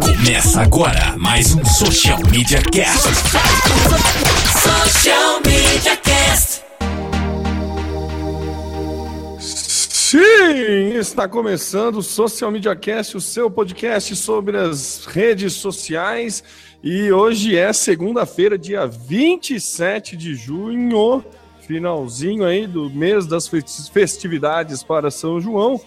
Começa agora mais um Social Media Cast. Social Media Cast. Sim, está começando o Social Media Cast, o seu podcast sobre as redes sociais. E hoje é segunda-feira, dia 27 de junho, finalzinho aí do mês das festividades para São João.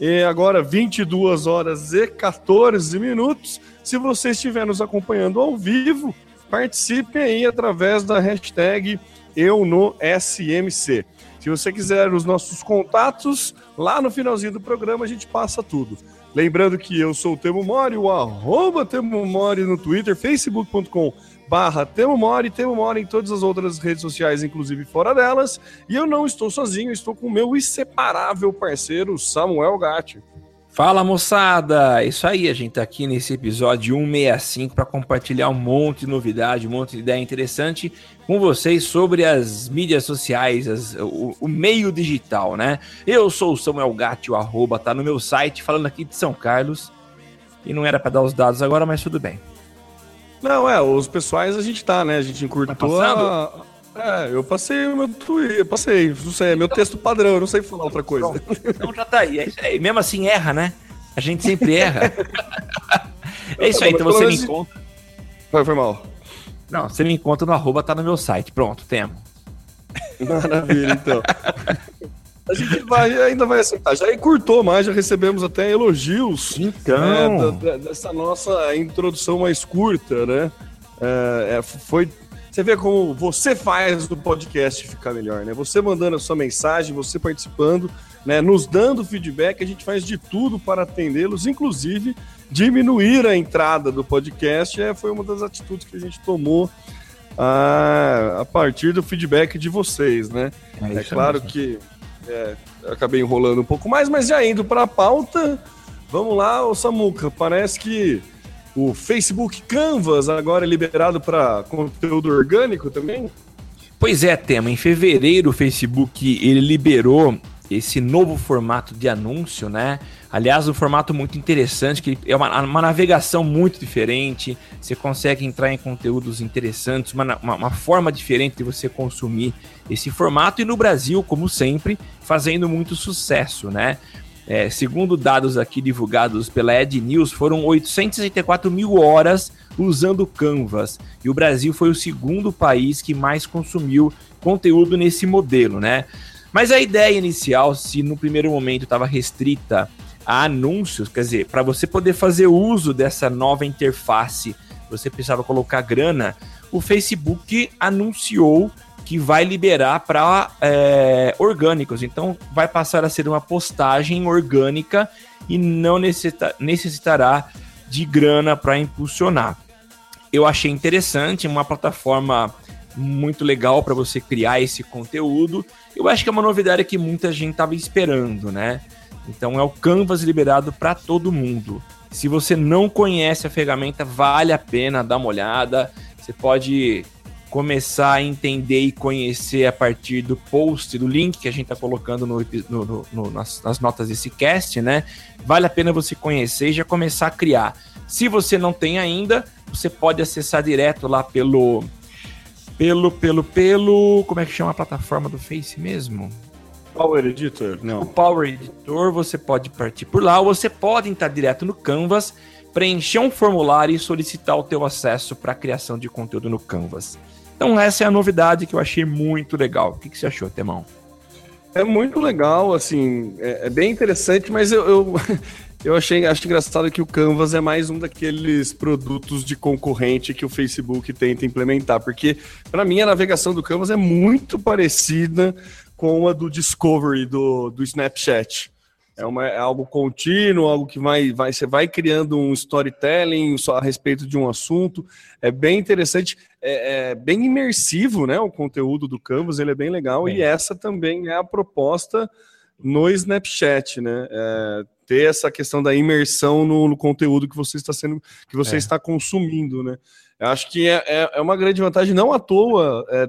E agora 22 horas e 14 minutos. Se você estiver nos acompanhando ao vivo, participe aí através da hashtag eu no SMC. Se você quiser os nossos contatos, lá no finalzinho do programa a gente passa tudo. Lembrando que eu sou o Temo Mori, o arroba Temo Mori no Twitter, facebook.com barra Temo Mori, Temo Mori em todas as outras redes sociais, inclusive fora delas. E eu não estou sozinho, estou com o meu inseparável parceiro, Samuel Gatti. Fala moçada! Isso aí, a gente tá aqui nesse episódio 165 para compartilhar um monte de novidade, um monte de ideia interessante com vocês sobre as mídias sociais, as, o, o, meio digital, né? Eu sou o Samuel Gatti, o arroba tá no meu site, falando aqui de São Carlos. E não era para dar os dados agora, mas tudo bem. Não, é, os pessoais a gente tá, né? A gente encurtou tá a... É, eu passei o meu Twitter, passei, não sei, é meu então, texto padrão, eu não sei falar outra coisa. Então já tá aí, é isso aí. Mesmo assim erra, né? A gente sempre erra. é isso aí, então você me encontra. Foi, foi mal. Não, você me encontra no arroba, tá no meu site. Pronto, temo. Maravilha, então. A gente vai, ainda vai aceitar. Já encurtou mais, já recebemos até elogios então. Né, dessa nossa introdução mais curta, né? É, é, foi. Você vê como você faz o podcast ficar melhor, né? Você mandando a sua mensagem, você participando, né? Nos dando feedback, a gente faz de tudo para atendê-los, inclusive diminuir a entrada do podcast. É, foi uma das atitudes que a gente tomou a, a partir do feedback de vocês, né? É, é claro mesmo. que é, acabei enrolando um pouco mais, mas já indo para a pauta, vamos lá, o Samuca. Parece que o Facebook Canvas agora é liberado para conteúdo orgânico também? Pois é, tema. Em fevereiro, o Facebook ele liberou esse novo formato de anúncio, né? Aliás, um formato muito interessante, que é uma, uma navegação muito diferente, você consegue entrar em conteúdos interessantes, uma, uma, uma, forma diferente de você consumir esse formato, e no Brasil, como sempre, fazendo muito sucesso, né? É, segundo dados aqui divulgados pela Ed News, foram 864 mil horas usando Canvas, e o Brasil foi o segundo país que mais consumiu conteúdo nesse modelo, né? Mas a ideia inicial, se no primeiro momento estava restrita a anúncios, quer dizer, para você poder fazer uso dessa nova interface, você precisava colocar grana, o Facebook anunciou que vai liberar para é, orgânicos. Então, vai passar a ser uma postagem orgânica e não necessita, necessitará de grana para impulsionar. Eu achei interessante, uma plataforma muito legal para você criar esse conteúdo. Eu acho que é uma novidade que muita gente estava esperando, né? Então é o Canvas liberado para todo mundo. Se você não conhece a ferramenta, vale a pena dar uma olhada. Você pode começar a entender e conhecer a partir do post, do link que a gente está colocando no, no, no, nas, nas, notas desse cast, né? Vale a pena você conhecer e já começar a criar. Se você não tem ainda, você pode acessar direto lá pelo pelo, pelo, pelo. Como é que chama a plataforma do Face mesmo? Power Editor, não. O Power Editor, você pode partir por lá, ou você pode entrar direto no Canvas, preencher um formulário e solicitar o teu acesso para a criação de conteúdo no Canvas. Então essa é a novidade que eu achei muito legal. O que, que você achou, Temão? É muito legal, assim, é, é bem interessante, mas eu, eu, eu achei acho engraçado que o Canvas é mais um daqueles produtos de concorrente que o Facebook tenta implementar, porque para mim a navegação do Canvas é muito parecida com a do Discovery do, do Snapchat. É, uma, é algo contínuo, algo que vai, vai, você vai criando um storytelling só a respeito de um assunto. É bem interessante, é, é bem imersivo, né? O conteúdo do Canvas, ele é bem legal. E essa também é a proposta no Snapchat, né? É, ter essa questão da imersão no, no, conteúdo que você está sendo, que você é. está consumindo, né? Eu acho que é, é, é, uma grande vantagem, não à toa. É,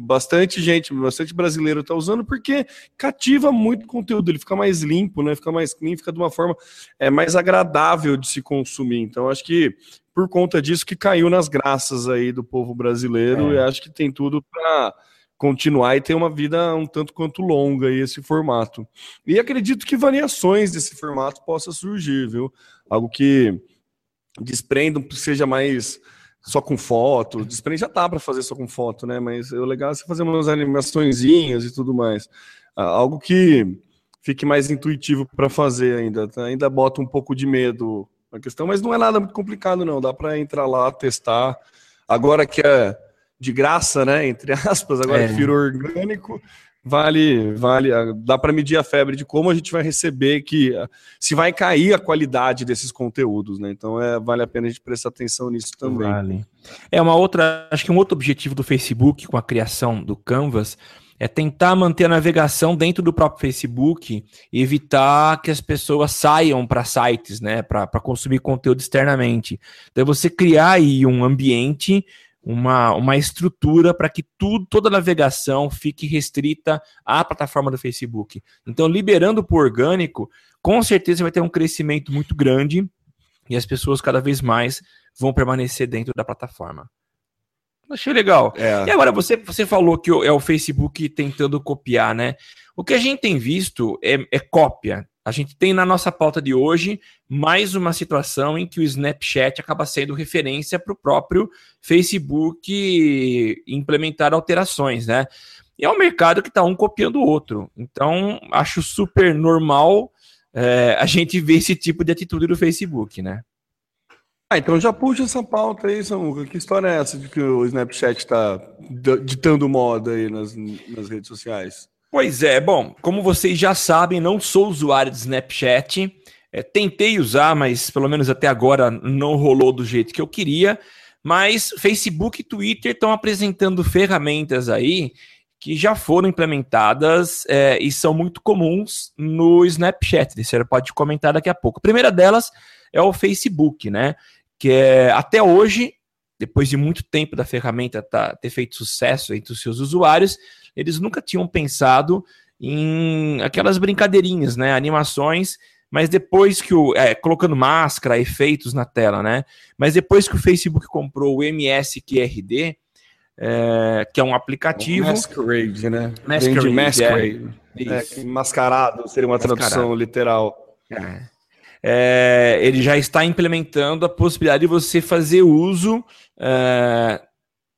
bastante gente, bastante brasileiro está usando, porque cativa muito conteúdo, ele fica mais limpo, né? Fica mais clean, fica de uma forma é, mais agradável de se consumir. Então, acho que por conta disso que caiu nas graças aí do povo brasileiro, é. e acho que tem tudo para continuar e ter uma vida um tanto quanto longa esse formato. E acredito que variações desse formato possa surgir, viu? Algo que desprenda, seja mais só com foto. Desprende já tá para fazer só com foto, né? Mas é legal você fazer umas animaçõezinhas e tudo mais. Ah, algo que fique mais intuitivo para fazer ainda. Tá? Ainda bota um pouco de medo na questão, mas não é nada muito complicado, não. Dá para entrar lá, testar. Agora que é de graça, né? Entre aspas, agora é. firo orgânico, vale, vale, dá para medir a febre de como a gente vai receber, que se vai cair a qualidade desses conteúdos, né? Então é, vale a pena a gente prestar atenção nisso também. Vale. É uma outra, acho que um outro objetivo do Facebook com a criação do Canvas é tentar manter a navegação dentro do próprio Facebook e evitar que as pessoas saiam para sites, né, para consumir conteúdo externamente. Então, você criar aí um ambiente uma, uma estrutura para que tudo, toda a navegação fique restrita à plataforma do Facebook. Então, liberando por orgânico, com certeza vai ter um crescimento muito grande e as pessoas cada vez mais vão permanecer dentro da plataforma. Achei legal. É. E agora, você, você falou que é o Facebook tentando copiar, né? O que a gente tem visto é, é cópia. A gente tem na nossa pauta de hoje mais uma situação em que o Snapchat acaba sendo referência para o próprio Facebook implementar alterações, né? E é um mercado que está um copiando o outro. Então, acho super normal é, a gente ver esse tipo de atitude do Facebook, né? Ah, então já puxa essa pauta aí, Samuca. Que história é essa de que o Snapchat está ditando moda aí nas, nas redes sociais? Pois é, bom, como vocês já sabem, não sou usuário de Snapchat. É, tentei usar, mas pelo menos até agora não rolou do jeito que eu queria. Mas Facebook e Twitter estão apresentando ferramentas aí que já foram implementadas é, e são muito comuns no Snapchat. Você pode comentar daqui a pouco. A primeira delas é o Facebook, né? Que é, até hoje, depois de muito tempo da ferramenta tá, ter feito sucesso entre os seus usuários, eles nunca tinham pensado em aquelas brincadeirinhas, né? Animações, mas depois que o. É, colocando máscara, efeitos na tela, né? Mas depois que o Facebook comprou o MSQRD, é, que é um aplicativo. Masquerade, né? Masquerade. Masquerade. É, é, mascarado seria uma mascarado. tradução literal. É. é. ele já está implementando a possibilidade de você fazer uso é,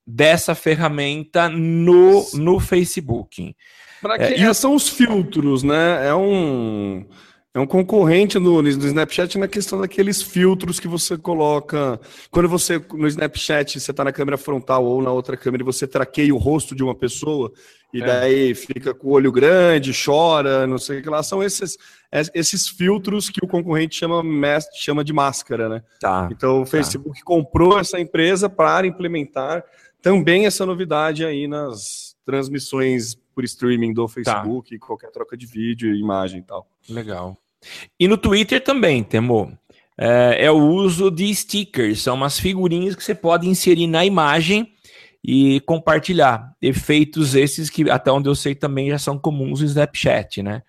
dessa ferramenta no, no Facebook. Para que é, são os filtros, né? É um é um concorrente no, no Snapchat na questão daqueles filtros que você coloca. Quando você, no Snapchat, você está na câmera frontal ou na outra câmera e você traqueia o rosto de uma pessoa, e é. daí fica com o olho grande, chora, não sei o que lá. São esses, esses filtros que o concorrente chama, chama de máscara, né? Tá, então o tá. Facebook tá. comprou essa empresa para implementar também essa novidade aí nas transmissões por streaming do Facebook, tá. qualquer troca de vídeo, imagem e tal. Legal. E no Twitter também, Temo. É, é, o uso de stickers, são umas figurinhas que você pode inserir na imagem e compartilhar. Efeitos esses que, até onde eu sei, também já são comuns no Snapchat, né?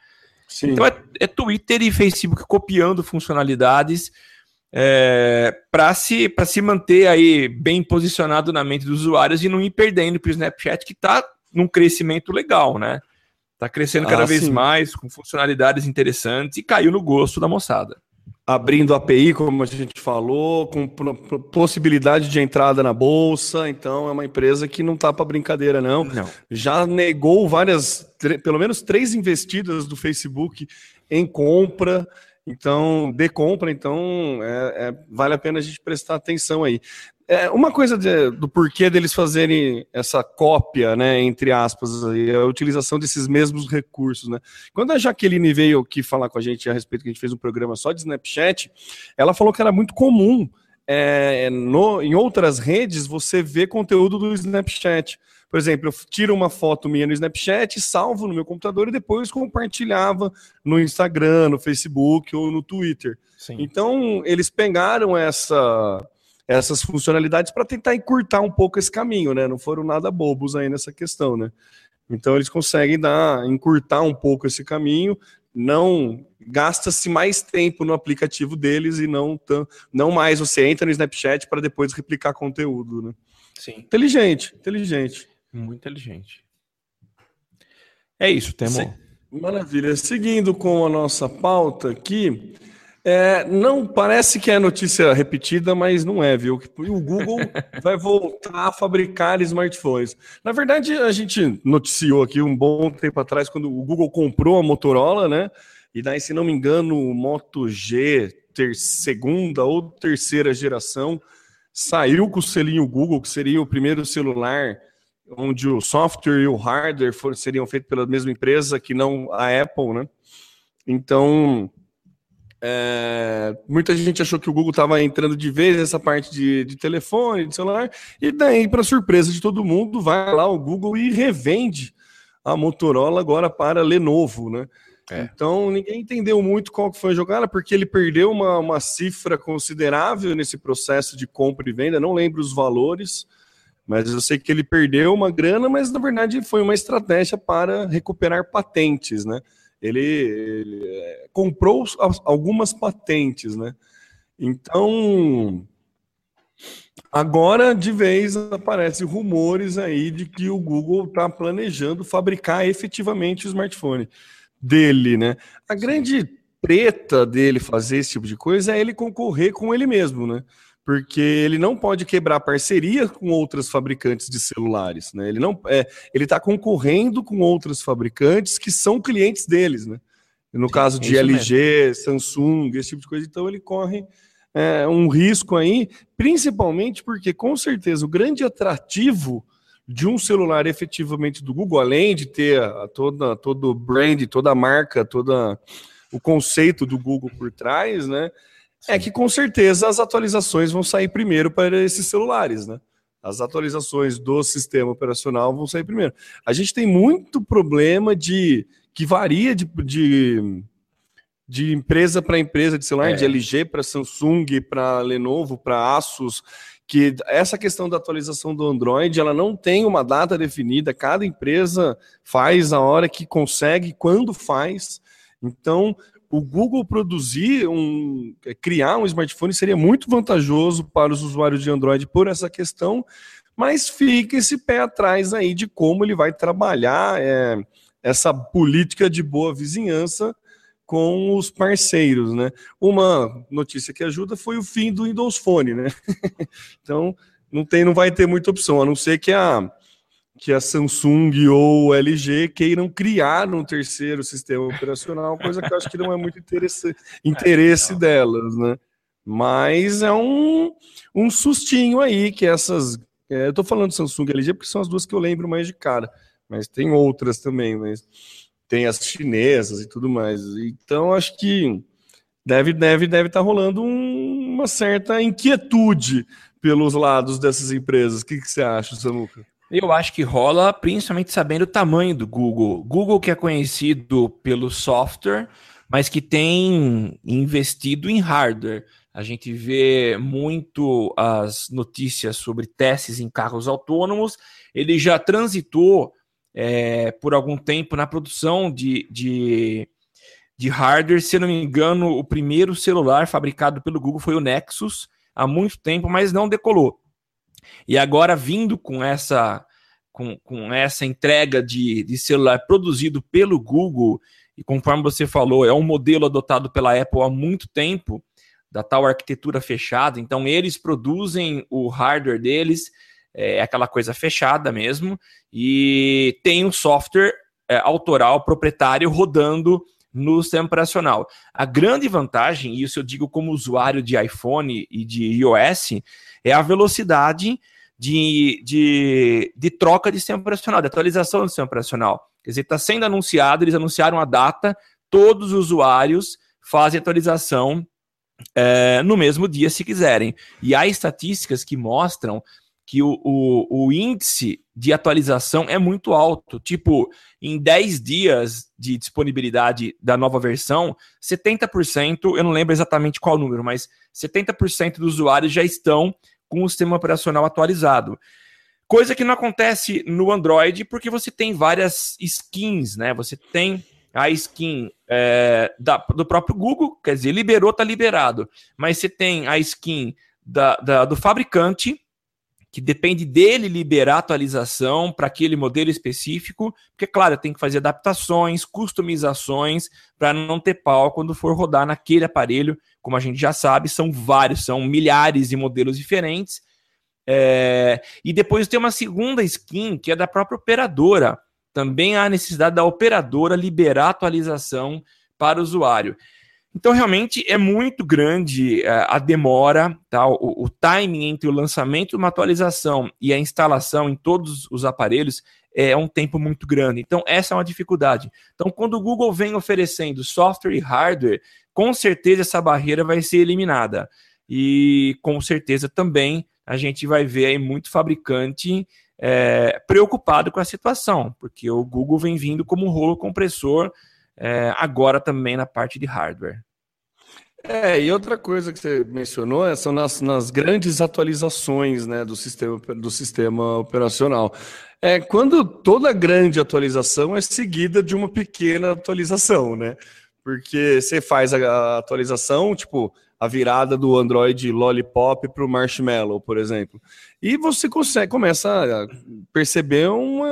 Sim. Então é, é Twitter e Facebook copiando funcionalidades é, para se, se manter aí bem posicionado na mente dos usuários e não ir perdendo para o Snapchat, que está num crescimento legal, né? Está crescendo cada ah, vez sim. mais, com funcionalidades interessantes e caiu no gosto da moçada. Abrindo API, como a gente falou, com possibilidade de entrada na bolsa, então é uma empresa que não está para brincadeira, não. não. Já negou várias, pelo menos três investidas do Facebook em compra. Então, de compra, então é, é, vale a pena a gente prestar atenção aí. É, uma coisa de, do porquê deles fazerem essa cópia, né, entre aspas, é a utilização desses mesmos recursos, né? Quando a Jaqueline veio aqui falar com a gente a respeito que a gente fez um programa só de Snapchat, ela falou que era muito comum é, no, em outras redes você ver conteúdo do Snapchat. Por exemplo, eu tiro uma foto minha no Snapchat, salvo no meu computador e depois compartilhava no Instagram, no Facebook ou no Twitter. Sim. Então, eles pegaram essa essas funcionalidades para tentar encurtar um pouco esse caminho, né? Não foram nada bobos aí nessa questão, né? Então eles conseguem dar, encurtar um pouco esse caminho, não gasta-se mais tempo no aplicativo deles e não, tão, não mais você entra no Snapchat para depois replicar conteúdo, né? Sim. Inteligente, inteligente. Muito inteligente. É isso, Temo. Maravilha. Seguindo com a nossa pauta aqui, é, não parece que é notícia repetida, mas não é, viu? O Google vai voltar a fabricar smartphones. Na verdade, a gente noticiou aqui um bom tempo atrás, quando o Google comprou a Motorola, né? E daí, se não me engano, o Moto G, ter, segunda ou terceira geração, saiu com o selinho Google, que seria o primeiro celular onde o software e o hardware for, seriam feitos pela mesma empresa que não a Apple, né? Então, é, muita gente achou que o Google estava entrando de vez nessa parte de, de telefone, de celular, e daí, para surpresa de todo mundo, vai lá o Google e revende a Motorola agora para Lenovo, né? É. Então ninguém entendeu muito qual foi a jogada, porque ele perdeu uma, uma cifra considerável nesse processo de compra e venda, não lembro os valores, mas eu sei que ele perdeu uma grana, mas na verdade foi uma estratégia para recuperar patentes, né? ele, ele é, comprou algumas patentes, né? Então, agora de vez aparecem rumores aí de que o Google está planejando fabricar efetivamente o smartphone dele, né? A grande treta dele fazer esse tipo de coisa é ele concorrer com ele mesmo, né? Porque ele não pode quebrar parceria com outras fabricantes de celulares, né? Ele não é, ele está concorrendo com outros fabricantes que são clientes deles, né? No caso de LG, mesmo. Samsung, esse tipo de coisa, então ele corre é, um risco aí, principalmente porque com certeza o grande atrativo de um celular efetivamente do Google, além de ter a, toda todo o brand, toda a marca, toda o conceito do Google por trás, né? É que com certeza as atualizações vão sair primeiro para esses celulares, né? As atualizações do sistema operacional vão sair primeiro. A gente tem muito problema de que varia de, de, de empresa para empresa de celular, é. de LG para Samsung, para Lenovo, para Asus, que essa questão da atualização do Android, ela não tem uma data definida, cada empresa faz a hora que consegue, quando faz. Então, o Google produzir um é, criar um smartphone seria muito vantajoso para os usuários de Android por essa questão, mas fica esse pé atrás aí de como ele vai trabalhar é, essa política de boa vizinhança com os parceiros, né? Uma notícia que ajuda foi o fim do Windows Phone, né? então não tem, não vai ter muita opção, a não ser que a que a Samsung ou LG queiram criar um terceiro sistema operacional, coisa que eu acho que não é muito interesse, interesse delas, né? Mas é um, um sustinho aí que essas. É, eu estou falando Samsung e LG porque são as duas que eu lembro mais de cara, mas tem outras também, mas tem as chinesas e tudo mais. Então acho que deve deve deve estar tá rolando um, uma certa inquietude pelos lados dessas empresas. O que, que você acha, Samuca? Eu acho que rola, principalmente sabendo o tamanho do Google. Google que é conhecido pelo software, mas que tem investido em hardware. A gente vê muito as notícias sobre testes em carros autônomos. Ele já transitou é, por algum tempo na produção de, de, de hardware. Se eu não me engano, o primeiro celular fabricado pelo Google foi o Nexus, há muito tempo, mas não decolou. E agora, vindo com essa, com, com essa entrega de, de celular produzido pelo Google, e conforme você falou, é um modelo adotado pela Apple há muito tempo, da tal arquitetura fechada, então eles produzem o hardware deles, é aquela coisa fechada mesmo, e tem um software é, autoral, proprietário, rodando no sistema operacional. A grande vantagem, e isso eu digo como usuário de iPhone e de iOS, é a velocidade de, de, de troca de sistema operacional, de atualização do sistema operacional. Quer dizer, está sendo anunciado, eles anunciaram a data, todos os usuários fazem atualização é, no mesmo dia, se quiserem. E há estatísticas que mostram que o, o, o, índice de atualização é muito alto. Tipo, em 10 dias de disponibilidade da nova versão, 70%, eu não lembro exatamente qual número, mas 70% dos usuários já estão com o sistema operacional atualizado. Coisa que não acontece no Android, porque você tem várias skins, né? Você tem a skin é, da, do próprio Google, quer dizer, liberou, está liberado. Mas você tem a skin da, da, do fabricante, que depende dele liberar atualização para aquele modelo específico, porque, claro, tem que fazer adaptações, customizações, para não ter pau quando for rodar naquele aparelho. Como a gente já sabe, são vários, são milhares de modelos diferentes é, e depois tem uma segunda skin que é da própria operadora. Também há necessidade da operadora liberar atualização para o usuário. Então, realmente é muito grande é, a demora, tá? o, o timing entre o lançamento de uma atualização e a instalação em todos os aparelhos é um tempo muito grande. Então, essa é uma dificuldade. Então, quando o Google vem oferecendo software e hardware, com certeza essa barreira vai ser eliminada. E com certeza também a gente vai ver aí muito fabricante é, preocupado com a situação, porque o Google vem vindo como rolo compressor é, agora também na parte de hardware. É, e outra coisa que você mencionou é, são nas, nas grandes atualizações né, do, sistema, do sistema operacional. É quando toda grande atualização é seguida de uma pequena atualização, né? Porque você faz a atualização, tipo, a virada do Android Lollipop para o Marshmallow, por exemplo. E você consegue, começa a perceber uma,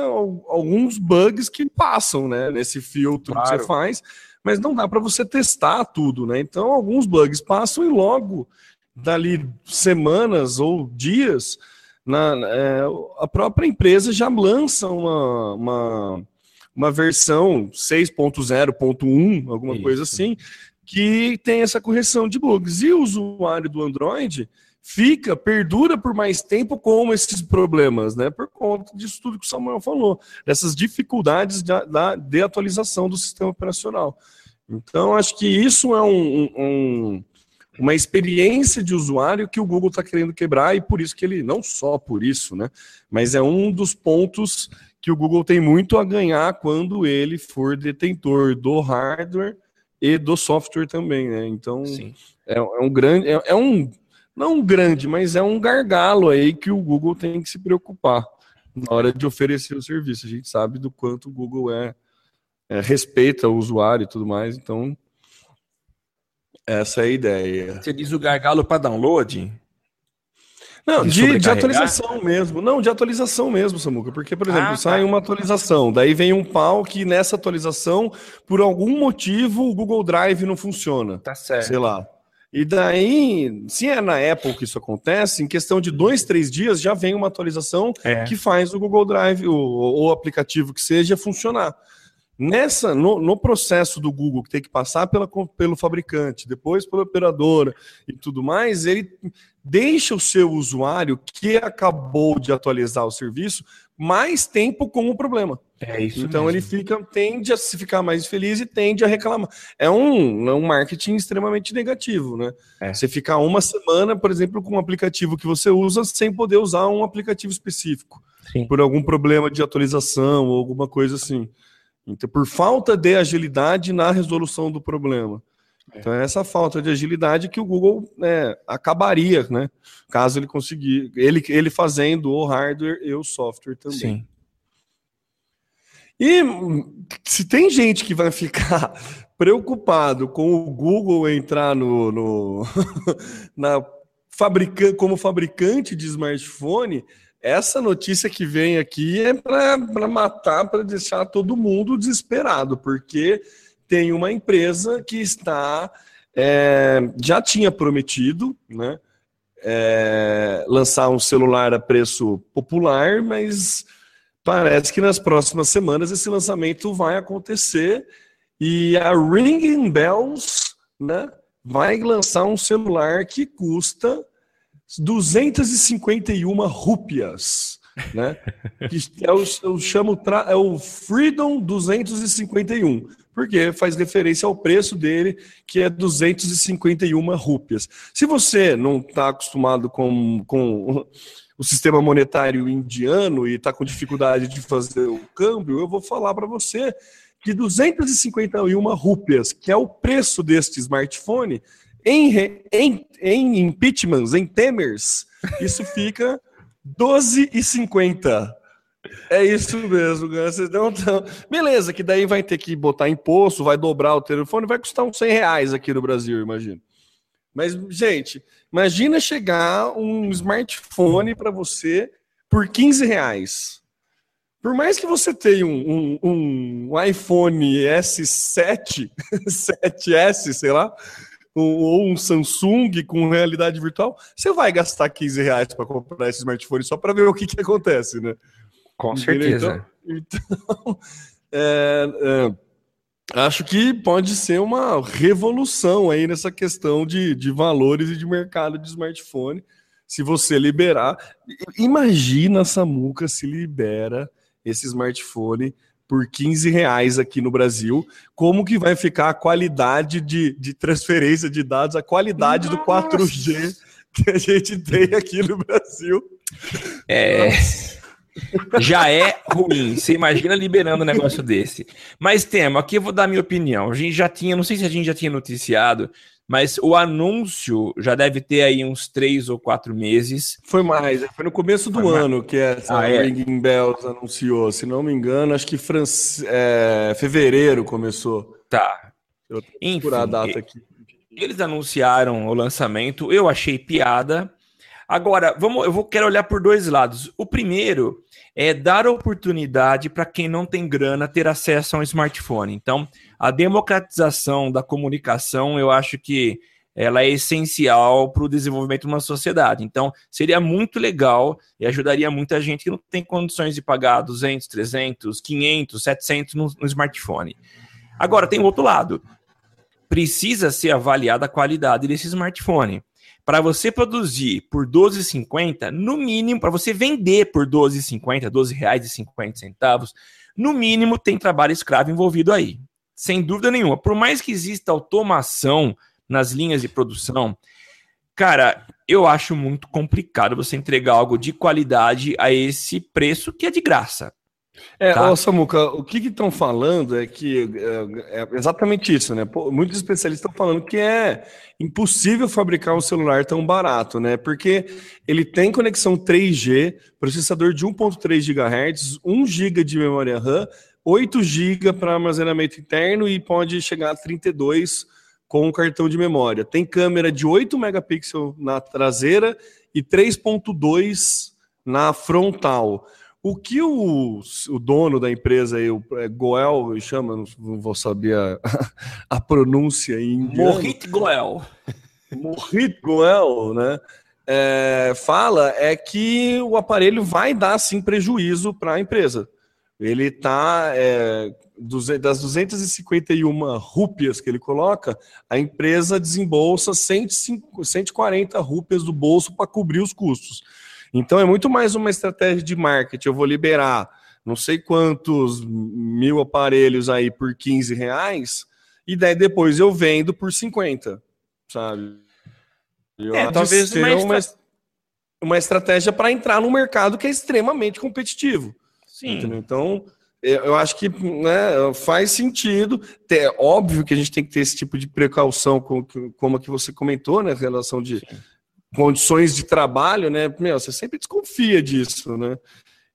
alguns bugs que passam né, nesse filtro claro. que você faz, mas não dá para você testar tudo. Né? Então, alguns bugs passam e logo, dali semanas ou dias, na, é, a própria empresa já lança uma, uma, uma versão 6.0.1, alguma Isso. coisa assim, que tem essa correção de bugs. E o usuário do Android fica, perdura por mais tempo com esses problemas, né? Por conta disso tudo que o Samuel falou, dessas dificuldades de, de atualização do sistema operacional. Então, acho que isso é um, um, uma experiência de usuário que o Google está querendo quebrar, e por isso que ele, não só por isso, né? Mas é um dos pontos que o Google tem muito a ganhar quando ele for detentor do hardware e do software também, né? Então é, é, um grande, é, é, um não um grande, mas é um gargalo aí que o Google tem que se preocupar na hora de oferecer o serviço. A gente sabe do quanto o Google é, é respeita o usuário e tudo mais, então essa é a ideia. Você diz o gargalo para download? Não, de, de, atualização mesmo. Não, de atualização mesmo, Samuca. Porque, por exemplo, ah, sai tá. uma atualização, daí vem um pau que nessa atualização, por algum motivo, o Google Drive não funciona. Tá certo. Sei lá. E daí, se é na Apple que isso acontece, em questão de dois, três dias já vem uma atualização é. que faz o Google Drive, o, o aplicativo que seja, funcionar. Nessa, no, no, processo do Google, que tem que passar pela, pelo fabricante, depois pela operadora e tudo mais, ele deixa o seu usuário que acabou de atualizar o serviço mais tempo com o problema. É isso então mesmo. ele fica, tende a se ficar mais feliz e tende a reclamar. É um, é um marketing extremamente negativo, né? É. Você ficar uma semana, por exemplo, com um aplicativo que você usa sem poder usar um aplicativo específico. Sim. Por algum problema de atualização ou alguma coisa assim. Então, por falta de agilidade na resolução do problema. É. Então, é essa falta de agilidade que o Google né, acabaria, né? Caso ele conseguir, ele, ele fazendo o hardware e o software também. Sim. E se tem gente que vai ficar preocupado com o Google entrar no, no na fabrica, como fabricante de smartphone, essa notícia que vem aqui é para matar, para deixar todo mundo desesperado, porque tem uma empresa que está é, já tinha prometido, né, é, lançar um celular a preço popular, mas parece que nas próximas semanas esse lançamento vai acontecer e a Ringing Bells, né, vai lançar um celular que custa 251 rúpias, né? que é o, eu chamo é o Freedom 251, porque faz referência ao preço dele, que é 251 rúpias. Se você não está acostumado com, com o sistema monetário indiano e está com dificuldade de fazer o câmbio, eu vou falar para você que 251 rúpias, que é o preço deste smartphone, em, em, em impeachments, em temers, isso fica 12,50. É isso mesmo, vocês não tão... Beleza, que daí vai ter que botar imposto, vai dobrar o telefone, vai custar uns 100 reais aqui no Brasil, imagino. Mas, gente, imagina chegar um smartphone para você por 15 reais. Por mais que você tenha um, um, um iPhone S7, 7S, sei lá, ou um Samsung com realidade virtual, você vai gastar 15 reais para comprar esse smartphone só para ver o que, que acontece, né? Com certeza. Então, então é, é, acho que pode ser uma revolução aí nessa questão de, de valores e de mercado de smartphone. Se você liberar. Imagina a Samuca se libera esse smartphone por 15 reais aqui no Brasil. Como que vai ficar a qualidade de, de transferência de dados, a qualidade Nossa. do 4G que a gente tem aqui no Brasil? É. Nossa já é ruim. Você imagina liberando um negócio desse. Mas, Tema, aqui eu vou dar minha opinião. A gente já tinha, não sei se a gente já tinha noticiado, mas o anúncio já deve ter aí uns três ou quatro meses. Foi mais, foi no começo do foi ano mais. que essa ah, é? Ringing Bells anunciou. Se não me engano, acho que France... é, fevereiro começou. Tá. Eu Enfim, a data aqui. Eles anunciaram o lançamento, eu achei piada. Agora, vamos, eu vou quero olhar por dois lados. O primeiro é dar oportunidade para quem não tem grana ter acesso a um smartphone. Então, a democratização da comunicação, eu acho que ela é essencial para o desenvolvimento de uma sociedade. Então, seria muito legal e ajudaria muita gente que não tem condições de pagar 200, 300, 500, 700 no, no smartphone. Agora, tem o outro lado. Precisa ser avaliada a qualidade desse smartphone para você produzir por 12,50, no mínimo, para você vender por 12,50, 12 reais e 50 centavos, no mínimo tem trabalho escravo envolvido aí. Sem dúvida nenhuma. Por mais que exista automação nas linhas de produção, cara, eu acho muito complicado você entregar algo de qualidade a esse preço que é de graça. É, tá? ó, Samuca, o que estão falando é que é, é, exatamente isso, né? Pô, muitos especialistas estão falando que é impossível fabricar um celular tão barato, né? Porque ele tem conexão 3G, processador de 1.3 GHz, 1 GB de memória RAM, 8 GB para armazenamento interno e pode chegar a 32 com o cartão de memória. Tem câmera de 8 megapixels na traseira e 3.2 na frontal. O que o, o dono da empresa aí, o é, Goel, chama, não vou saber a, a pronúncia em Morrit Goel. Morrit Goel, né? É, fala é que o aparelho vai dar sim prejuízo para a empresa. Ele está é, das 251 rúpias que ele coloca, a empresa desembolsa 105, 140 rúpias do bolso para cobrir os custos. Então é muito mais uma estratégia de marketing. Eu vou liberar não sei quantos mil aparelhos aí por 15 reais, e daí depois eu vendo por 50, sabe? Eu é, talvez uma, uma, uma estratégia para entrar no mercado que é extremamente competitivo. Sim. Entendeu? Então, eu acho que né, faz sentido. É óbvio que a gente tem que ter esse tipo de precaução, como, como a que você comentou, né? Relação de Sim condições de trabalho, né? Meu, você sempre desconfia disso, né?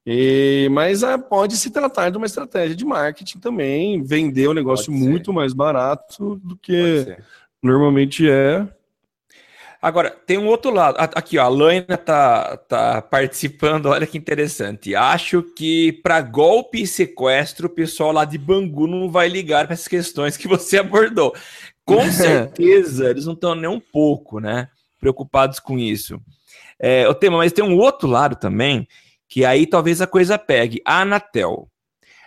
E, mas ah, pode se tratar de uma estratégia de marketing também, vender o um negócio muito mais barato do que normalmente é. Agora, tem um outro lado. Aqui, ó, a Laina tá, tá participando, olha que interessante. Acho que para golpe e sequestro, o pessoal lá de Bangu não vai ligar para essas questões que você abordou. Com certeza, eles não estão nem um pouco, né? preocupados com isso. É, o tema, mas tem um outro lado também, que aí talvez a coisa pegue. A Anatel.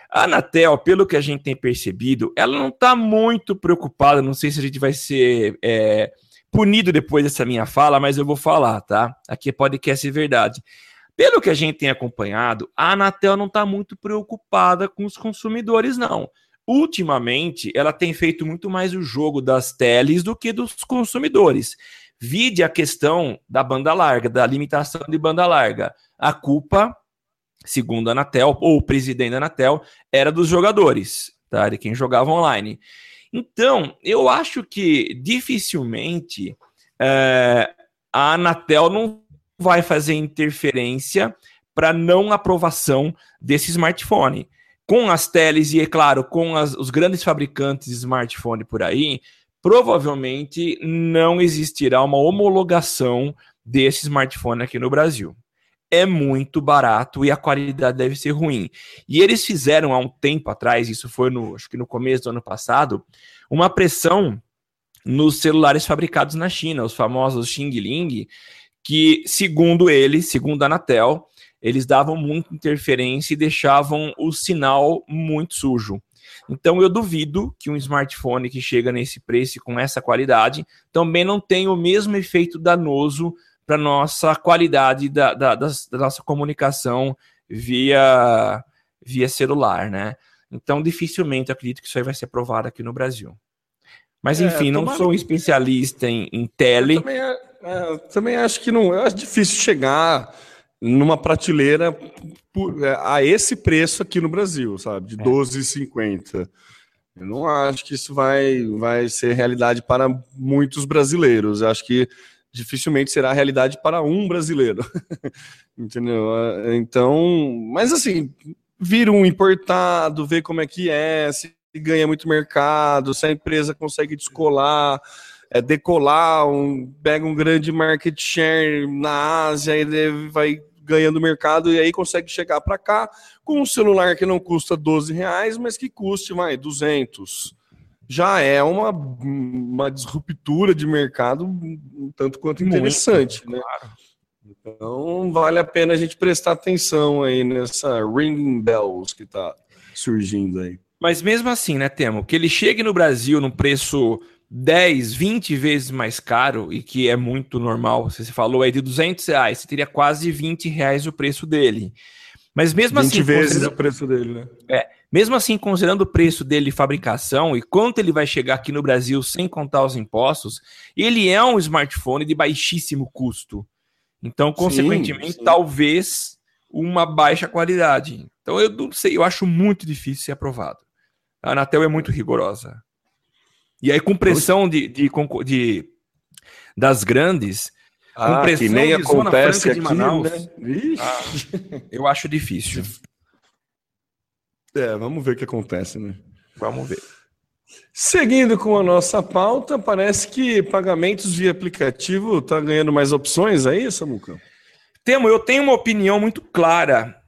A Anatel, pelo que a gente tem percebido, ela não está muito preocupada. Não sei se a gente vai ser é, punido depois dessa minha fala, mas eu vou falar, tá? Aqui é podcast de verdade. Pelo que a gente tem acompanhado, a Anatel não está muito preocupada com os consumidores, não. Ultimamente, ela tem feito muito mais o jogo das teles do que dos consumidores. Vide a questão da banda larga, da limitação de banda larga. A culpa, segundo a Anatel, ou o presidente da Anatel, era dos jogadores, tá? de quem jogava online. Então, eu acho que dificilmente é, a Anatel não vai fazer interferência para não aprovação desse smartphone. Com as teles e, é claro, com as, os grandes fabricantes de smartphone por aí, provavelmente não existirá uma homologação desse smartphone aqui no Brasil. É muito barato e a qualidade deve ser ruim. E eles fizeram há um tempo atrás, isso foi no, acho que no começo do ano passado, uma pressão nos celulares fabricados na China, os famosos Xing Ling, que, segundo ele, segundo a Anatel, eles davam muita interferência e deixavam o sinal muito sujo. Então eu duvido que um smartphone que chega nesse preço e com essa qualidade também não tenha o mesmo efeito danoso para nossa qualidade da, da, da, da, nossa comunicação via, via celular, né? Então dificilmente acredito que isso aí vai ser provado aqui no Brasil. Mas é, enfim, é, não sou um especialista em, em tele. Eu também, é, é, também acho que não. Eu acho difícil chegar numa prateleira por, é, a esse preço aqui no Brasil, sabe? De 12,50. É. Eu não acho que isso vai, vai ser realidade para muitos brasileiros. Eu acho que dificilmente será realidade para um brasileiro. Entendeu? Então, mas assim, vira um importado, ver como é que é, se ganha muito mercado, se a empresa consegue descolar é, decolar, um, pega um grande market share na Ásia e vai ganhando mercado e aí consegue chegar para cá com um celular que não custa 12 reais, mas que custe mais 200. Já é uma, uma disruptura de mercado um tanto quanto interessante, Muito, né? Claro. Então vale a pena a gente prestar atenção aí nessa ringing bells que está surgindo aí. Mas mesmo assim, né, Temo, que ele chegue no Brasil num preço 10, 20 vezes mais caro, e que é muito normal, você falou aí de 200 reais, você teria quase 20 reais o preço dele. Mas mesmo 20 assim. 20 vezes o preço dele, né? É. Mesmo assim, considerando o preço dele de fabricação e quanto ele vai chegar aqui no Brasil sem contar os impostos, ele é um smartphone de baixíssimo custo. Então, consequentemente, sim, sim. talvez uma baixa qualidade. Então, eu não sei, eu acho muito difícil ser aprovado. A Anatel é muito rigorosa. E aí, com pressão de, de, de das grandes, ah, que nem acontece aqui, Manaus, né? ah, eu acho difícil. É, vamos ver o que acontece, né? Vamos ver. Seguindo com a nossa pauta, parece que pagamentos via aplicativo está ganhando mais opções aí, Samuca? Temo, eu tenho uma opinião muito clara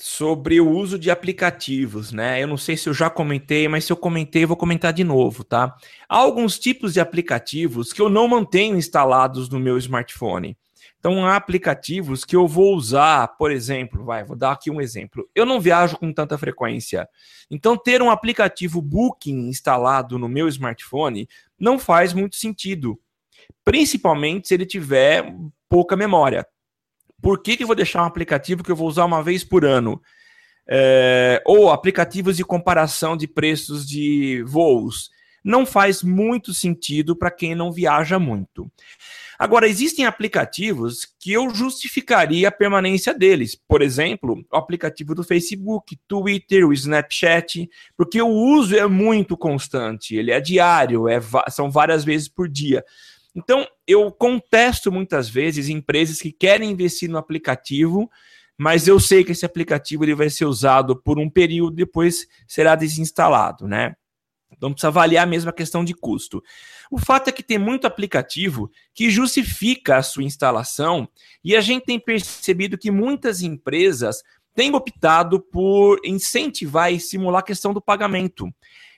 sobre o uso de aplicativos, né? Eu não sei se eu já comentei, mas se eu comentei, eu vou comentar de novo, tá? Há alguns tipos de aplicativos que eu não mantenho instalados no meu smartphone. Então, há aplicativos que eu vou usar, por exemplo, vai, vou dar aqui um exemplo. Eu não viajo com tanta frequência. Então, ter um aplicativo Booking instalado no meu smartphone não faz muito sentido. Principalmente se ele tiver pouca memória. Por que, que eu vou deixar um aplicativo que eu vou usar uma vez por ano? É, ou aplicativos de comparação de preços de voos. Não faz muito sentido para quem não viaja muito. Agora, existem aplicativos que eu justificaria a permanência deles. Por exemplo, o aplicativo do Facebook, Twitter, o Snapchat, porque o uso é muito constante, ele é diário, é, são várias vezes por dia. Então, eu contesto muitas vezes empresas que querem investir no aplicativo, mas eu sei que esse aplicativo ele vai ser usado por um período, depois será desinstalado, né? Então precisa avaliar mesmo a questão de custo. O fato é que tem muito aplicativo que justifica a sua instalação e a gente tem percebido que muitas empresas têm optado por incentivar e simular a questão do pagamento.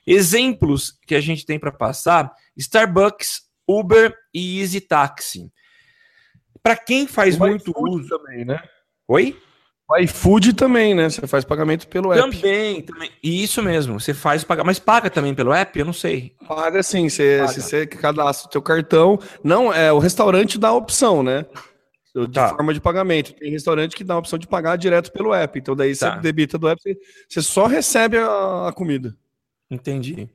Exemplos que a gente tem para passar: Starbucks, Uber e Easy Taxi. Para quem faz o muito uso também, né? Oi? O iFood também, né? Você faz pagamento pelo app. Também, também. Isso mesmo. Você faz pagar, mas paga também pelo app? Eu não sei. Paga sim. Você, paga. Se você cadastra o seu cartão, não é o restaurante dá a opção, né? De tá. forma de pagamento. Tem restaurante que dá a opção de pagar direto pelo app. Então daí tá. você debita do app, você só recebe a, a comida. Entendi.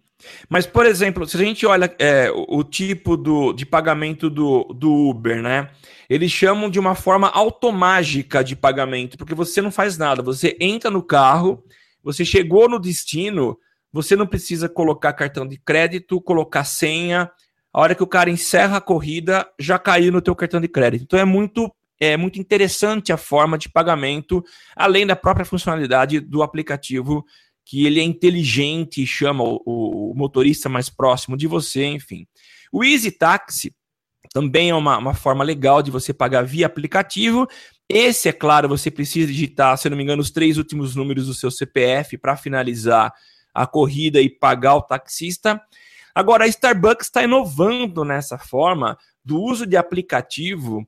Mas, por exemplo, se a gente olha é, o, tipo do, de pagamento do, do Uber, né? Eles chamam de uma forma automágica de pagamento, porque você não faz nada. Você entra no carro, você chegou no destino, você não precisa colocar cartão de crédito, colocar senha. A hora que o cara encerra a corrida, já caiu no teu cartão de crédito. Então é muito é muito interessante a forma de pagamento, além da própria funcionalidade do aplicativo, que ele é inteligente e chama o, o motorista mais próximo de você, enfim. O Easy Taxi também é uma, uma forma legal de você pagar via aplicativo. Esse, é claro, você precisa digitar, se não me engano, os três últimos números do seu CPF para finalizar a corrida e pagar o taxista. Agora, a Starbucks está inovando nessa forma do uso de aplicativo,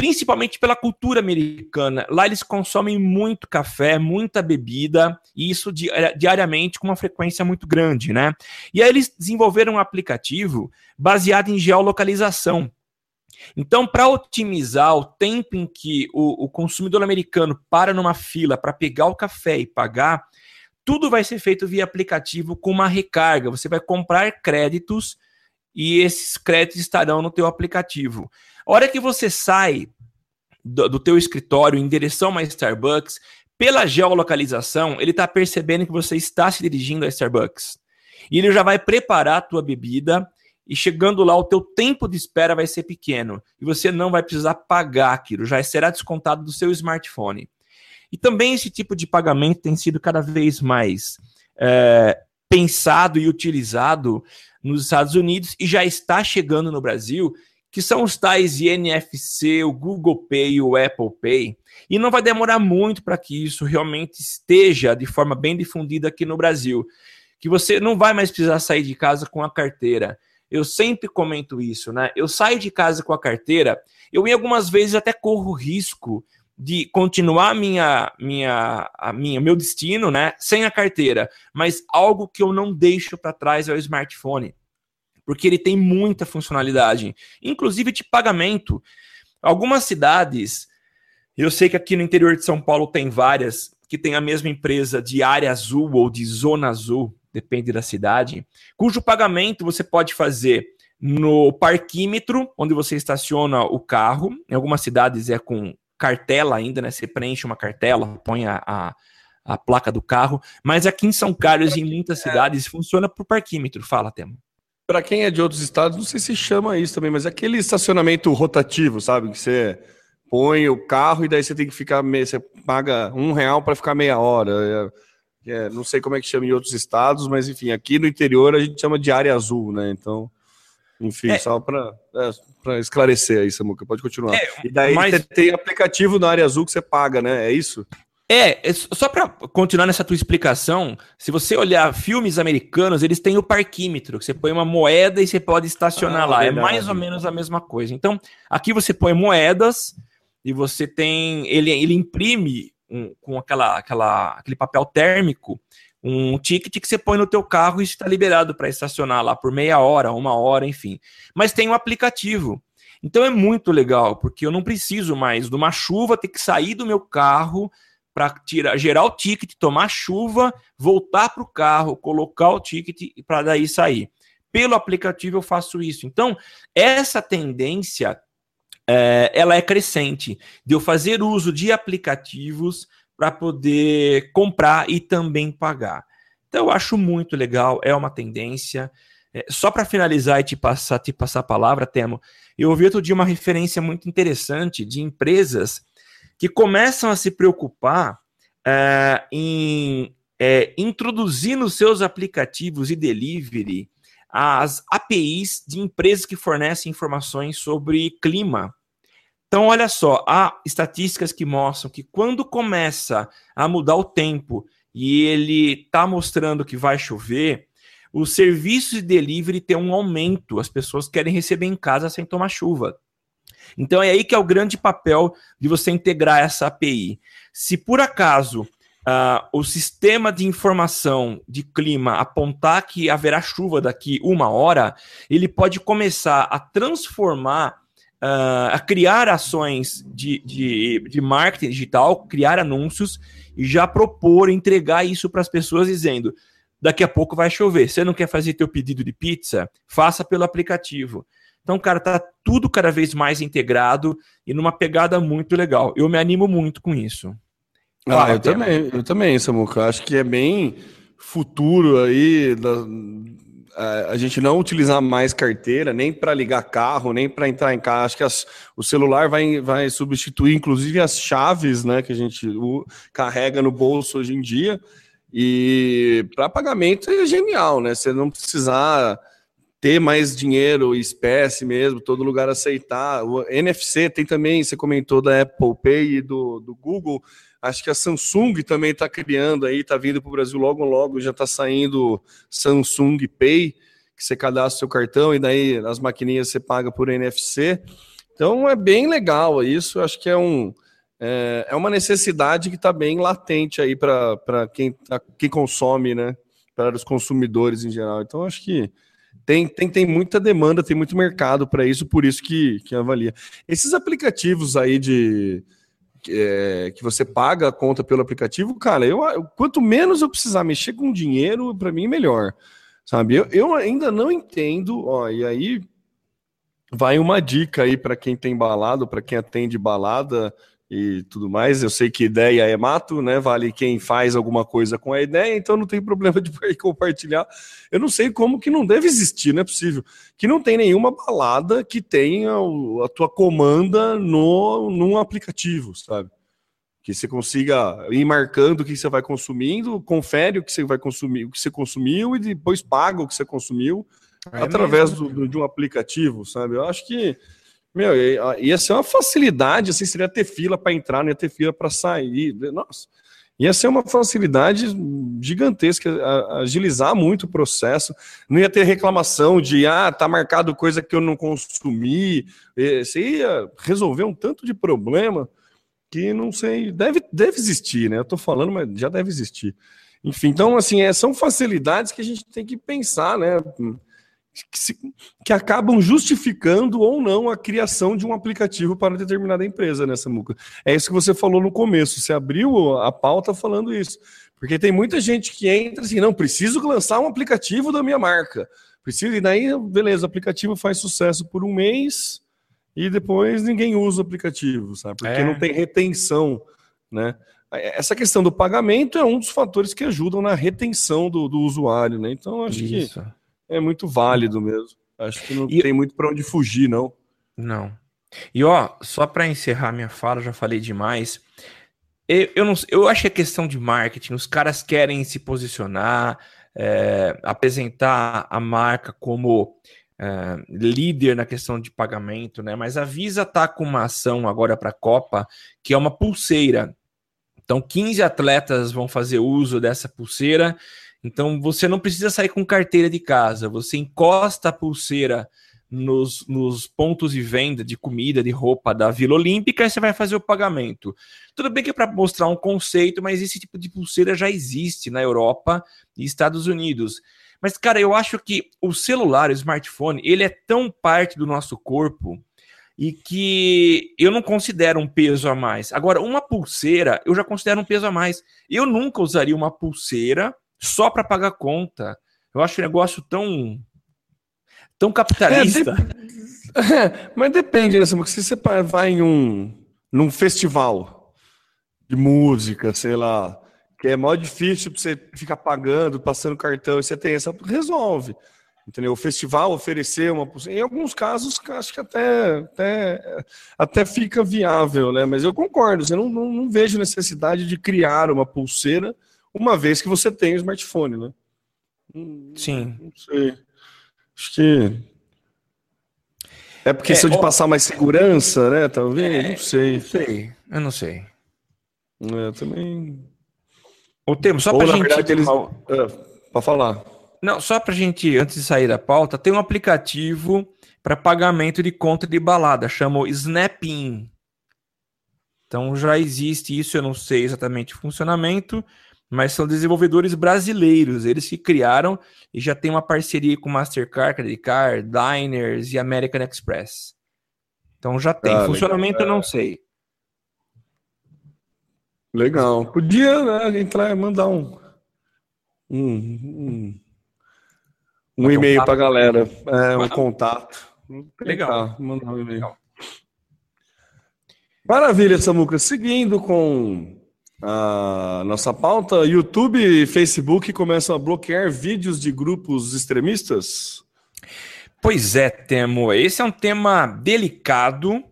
principalmente pela cultura americana. Lá eles consomem muito café, muita bebida, e isso diariamente com uma frequência muito grande, né? E aí eles desenvolveram um aplicativo baseado em geolocalização. Então, para otimizar o tempo em que o, o consumidor americano para numa fila para pegar o café e pagar, tudo vai ser feito via aplicativo com uma recarga. Você vai comprar créditos e esses créditos estarão no teu aplicativo. A hora que você sai do, do teu escritório em direção a uma Starbucks, pela geolocalização, ele está percebendo que você está se dirigindo a Starbucks. E ele já vai preparar a tua bebida e chegando lá o teu tempo de espera vai ser pequeno e você não vai precisar pagar aquilo, já será descontado do seu smartphone. E também esse tipo de pagamento tem sido cada vez mais é, pensado e utilizado nos Estados Unidos e já está chegando no Brasil, que são os tais NFC, o Google Pay o Apple Pay. E não vai demorar muito para que isso realmente esteja de forma bem difundida aqui no Brasil. Que você não vai mais precisar sair de casa com a carteira. Eu sempre comento isso, né? Eu saio de casa com a carteira, eu em algumas vezes até corro risco de continuar minha, minha, a minha, meu destino, né, sem a carteira, mas algo que eu não deixo para trás é o smartphone, porque ele tem muita funcionalidade, inclusive de pagamento. Algumas cidades, eu sei que aqui no interior de São Paulo tem várias que tem a mesma empresa de área azul ou de zona azul, depende da cidade, cujo pagamento você pode fazer no parquímetro, onde você estaciona o carro. Em algumas cidades é com cartela ainda, né? Você preenche uma cartela, põe a, a, a placa do carro. Mas aqui em São Carlos e em muitas é. cidades funciona por parquímetro. Fala, Temo. Para quem é de outros estados, não sei se chama isso também, mas é aquele estacionamento rotativo, sabe? Que você põe o carro e daí você tem que ficar, você paga um real para ficar meia hora. É, é, não sei como é que chama em outros estados, mas enfim, aqui no interior a gente chama de área azul, né? Então, enfim, é. só para é, esclarecer aí, Samuca, pode continuar. É, e daí mas... tem aplicativo na área azul que você paga, né? É isso? É, é só para continuar nessa tua explicação, se você olhar filmes americanos, eles têm o parquímetro, que você põe uma moeda e você pode estacionar ah, lá. Verdade. É mais ou menos a mesma coisa. Então, aqui você põe moedas e você tem. Ele, ele imprime um, com aquela, aquela, aquele papel térmico um ticket que você põe no teu carro e está liberado para estacionar lá por meia hora, uma hora, enfim. Mas tem um aplicativo. Então é muito legal, porque eu não preciso mais de uma chuva ter que sair do meu carro para tirar, gerar o ticket, tomar chuva, voltar para o carro, colocar o ticket para daí sair. Pelo aplicativo eu faço isso. Então, essa tendência é, ela é crescente de eu fazer uso de aplicativos para poder comprar e também pagar. Então eu acho muito legal, é uma tendência. É, só para finalizar e te passar, te passar a palavra, Temo, eu ouvi outro dia uma referência muito interessante de empresas que começam a se preocupar é, em é, introduzir nos seus aplicativos e delivery as APIs de empresas que fornecem informações sobre clima. Então, olha só, há estatísticas que mostram que quando começa a mudar o tempo e ele está mostrando que vai chover, os serviços de delivery têm um aumento, as pessoas querem receber em casa sem tomar chuva. Então é aí que é o grande papel de você integrar essa API. Se por acaso uh, o sistema de informação de clima apontar que haverá chuva daqui uma hora, ele pode começar a transformar uh, a criar ações de, de, de marketing digital, criar anúncios e já propor, entregar isso para as pessoas dizendo: daqui a pouco vai chover. Você não quer fazer teu pedido de pizza? Faça pelo aplicativo. Então, cara, tá tudo cada vez mais integrado e numa pegada muito legal. Eu me animo muito com isso. Ah, eu também, eu também, Samuca. Acho que é bem futuro aí da, a gente não utilizar mais carteira, nem para ligar carro, nem para entrar em casa. Acho que as, o celular vai, vai substituir, inclusive, as chaves né, que a gente o, carrega no bolso hoje em dia. E para pagamento é genial, né? Você não precisar ter mais dinheiro, espécie mesmo, todo lugar aceitar. O NFC tem também, você comentou da Apple Pay e do, do Google. Acho que a Samsung também está criando aí, está vindo para o Brasil logo, logo, já está saindo Samsung Pay, que você cadastra seu cartão e daí as maquininhas você paga por NFC. Então é bem legal isso, acho que é um é, é uma necessidade que está bem latente aí para quem, tá, quem consome, né? Para os consumidores em geral. Então acho que tem, tem, tem muita demanda, tem muito mercado para isso, por isso que, que avalia. Esses aplicativos aí de é, que você paga a conta pelo aplicativo, cara, eu, eu quanto menos eu precisar mexer com dinheiro, para mim melhor. Sabe? Eu, eu ainda não entendo, ó, e aí vai uma dica aí para quem tem balada, para quem atende balada e tudo mais. Eu sei que ideia é mato, né? Vale quem faz alguma coisa com a ideia, então não tem problema de compartilhar. Eu não sei como que não deve existir, não é possível. Que não tem nenhuma balada que tenha a tua comanda no num aplicativo, sabe? Que você consiga ir marcando o que você vai consumindo, confere o que você vai consumir, o que você consumiu e depois paga o que você consumiu é através do, do, de um aplicativo, sabe? Eu acho que meu, ia ser uma facilidade, assim, seria ter fila para entrar, não ia ter fila para sair. Nossa, ia ser uma facilidade gigantesca, agilizar muito o processo. Não ia ter reclamação de, ah, tá marcado coisa que eu não consumi. Você ia resolver um tanto de problema que não sei, deve, deve existir, né? Eu tô falando, mas já deve existir. Enfim, então, assim, é, são facilidades que a gente tem que pensar, né? Que, se, que, acabam justificando ou não a criação de um aplicativo para determinada empresa, né, Samuca? É isso que você falou no começo. Você abriu a pauta falando isso. Porque tem muita gente que entra assim, não, preciso lançar um aplicativo da minha marca. Preciso, e daí, beleza, o aplicativo faz sucesso por um mês e depois ninguém usa o aplicativo, sabe? Porque é. não tem retenção, né? Essa questão do pagamento é um dos fatores que ajudam na retenção do, do usuário, né? Então, acho Isso. que é muito válido mesmo. Acho que não e... tem muito para onde fugir, não. Não. E ó, só para encerrar minha fala, já falei demais. Eu, eu, não, eu acho que é questão de marketing. Os caras querem se posicionar, é, apresentar a marca como é, líder na questão de pagamento, né? Mas a Visa tá com uma ação agora para a Copa que é uma pulseira. Então, 15 atletas vão fazer uso dessa pulseira então você não precisa sair com carteira de casa, você encosta a pulseira nos, nos pontos de venda de comida, de roupa da Vila Olímpica e você vai fazer o pagamento. Tudo bem que é para mostrar um conceito, mas esse tipo de pulseira já existe na Europa e Estados Unidos. Mas, cara, eu acho que o celular, o smartphone, ele é tão parte do nosso corpo e que eu não considero um peso a mais. Agora, uma pulseira, eu já considero um peso a mais. Eu nunca usaria uma pulseira só para pagar conta. Eu acho o negócio tão tão capitalista. É, de... é, mas depende, né? Se você vai em um num festival de música, sei lá, que é mó difícil para você ficar pagando, passando cartão, e você tem essa resolve. Entendeu? O festival oferecer uma em alguns casos acho que até, até, até fica viável, né? Mas eu concordo, eu não, não, não vejo necessidade de criar uma pulseira uma vez que você tem o smartphone, né? Sim. Não sei. Acho que. É porque é, de passar mais segurança, né? Talvez. É, não sei. Não sei. Eu não sei. É, também. O termo, só para gente. Verdade, eles... é, para falar. Não, só para gente, antes de sair da pauta, tem um aplicativo para pagamento de conta de balada, chama Snapin. Então já existe isso, eu não sei exatamente o funcionamento, mas são desenvolvedores brasileiros, eles que criaram e já tem uma parceria com Mastercard, Credit Card, Diners e American Express. Então já tem. Ah, Funcionamento legal. eu não sei. Legal. Podia né, entrar mandar um um, um, um e-mail para a galera, é, um contato. Legal. Mandar um e-mail. Maravilha, Samuca. Seguindo com a nossa pauta. YouTube e Facebook começam a bloquear vídeos de grupos extremistas? Pois é, Temo. Esse é um tema delicado,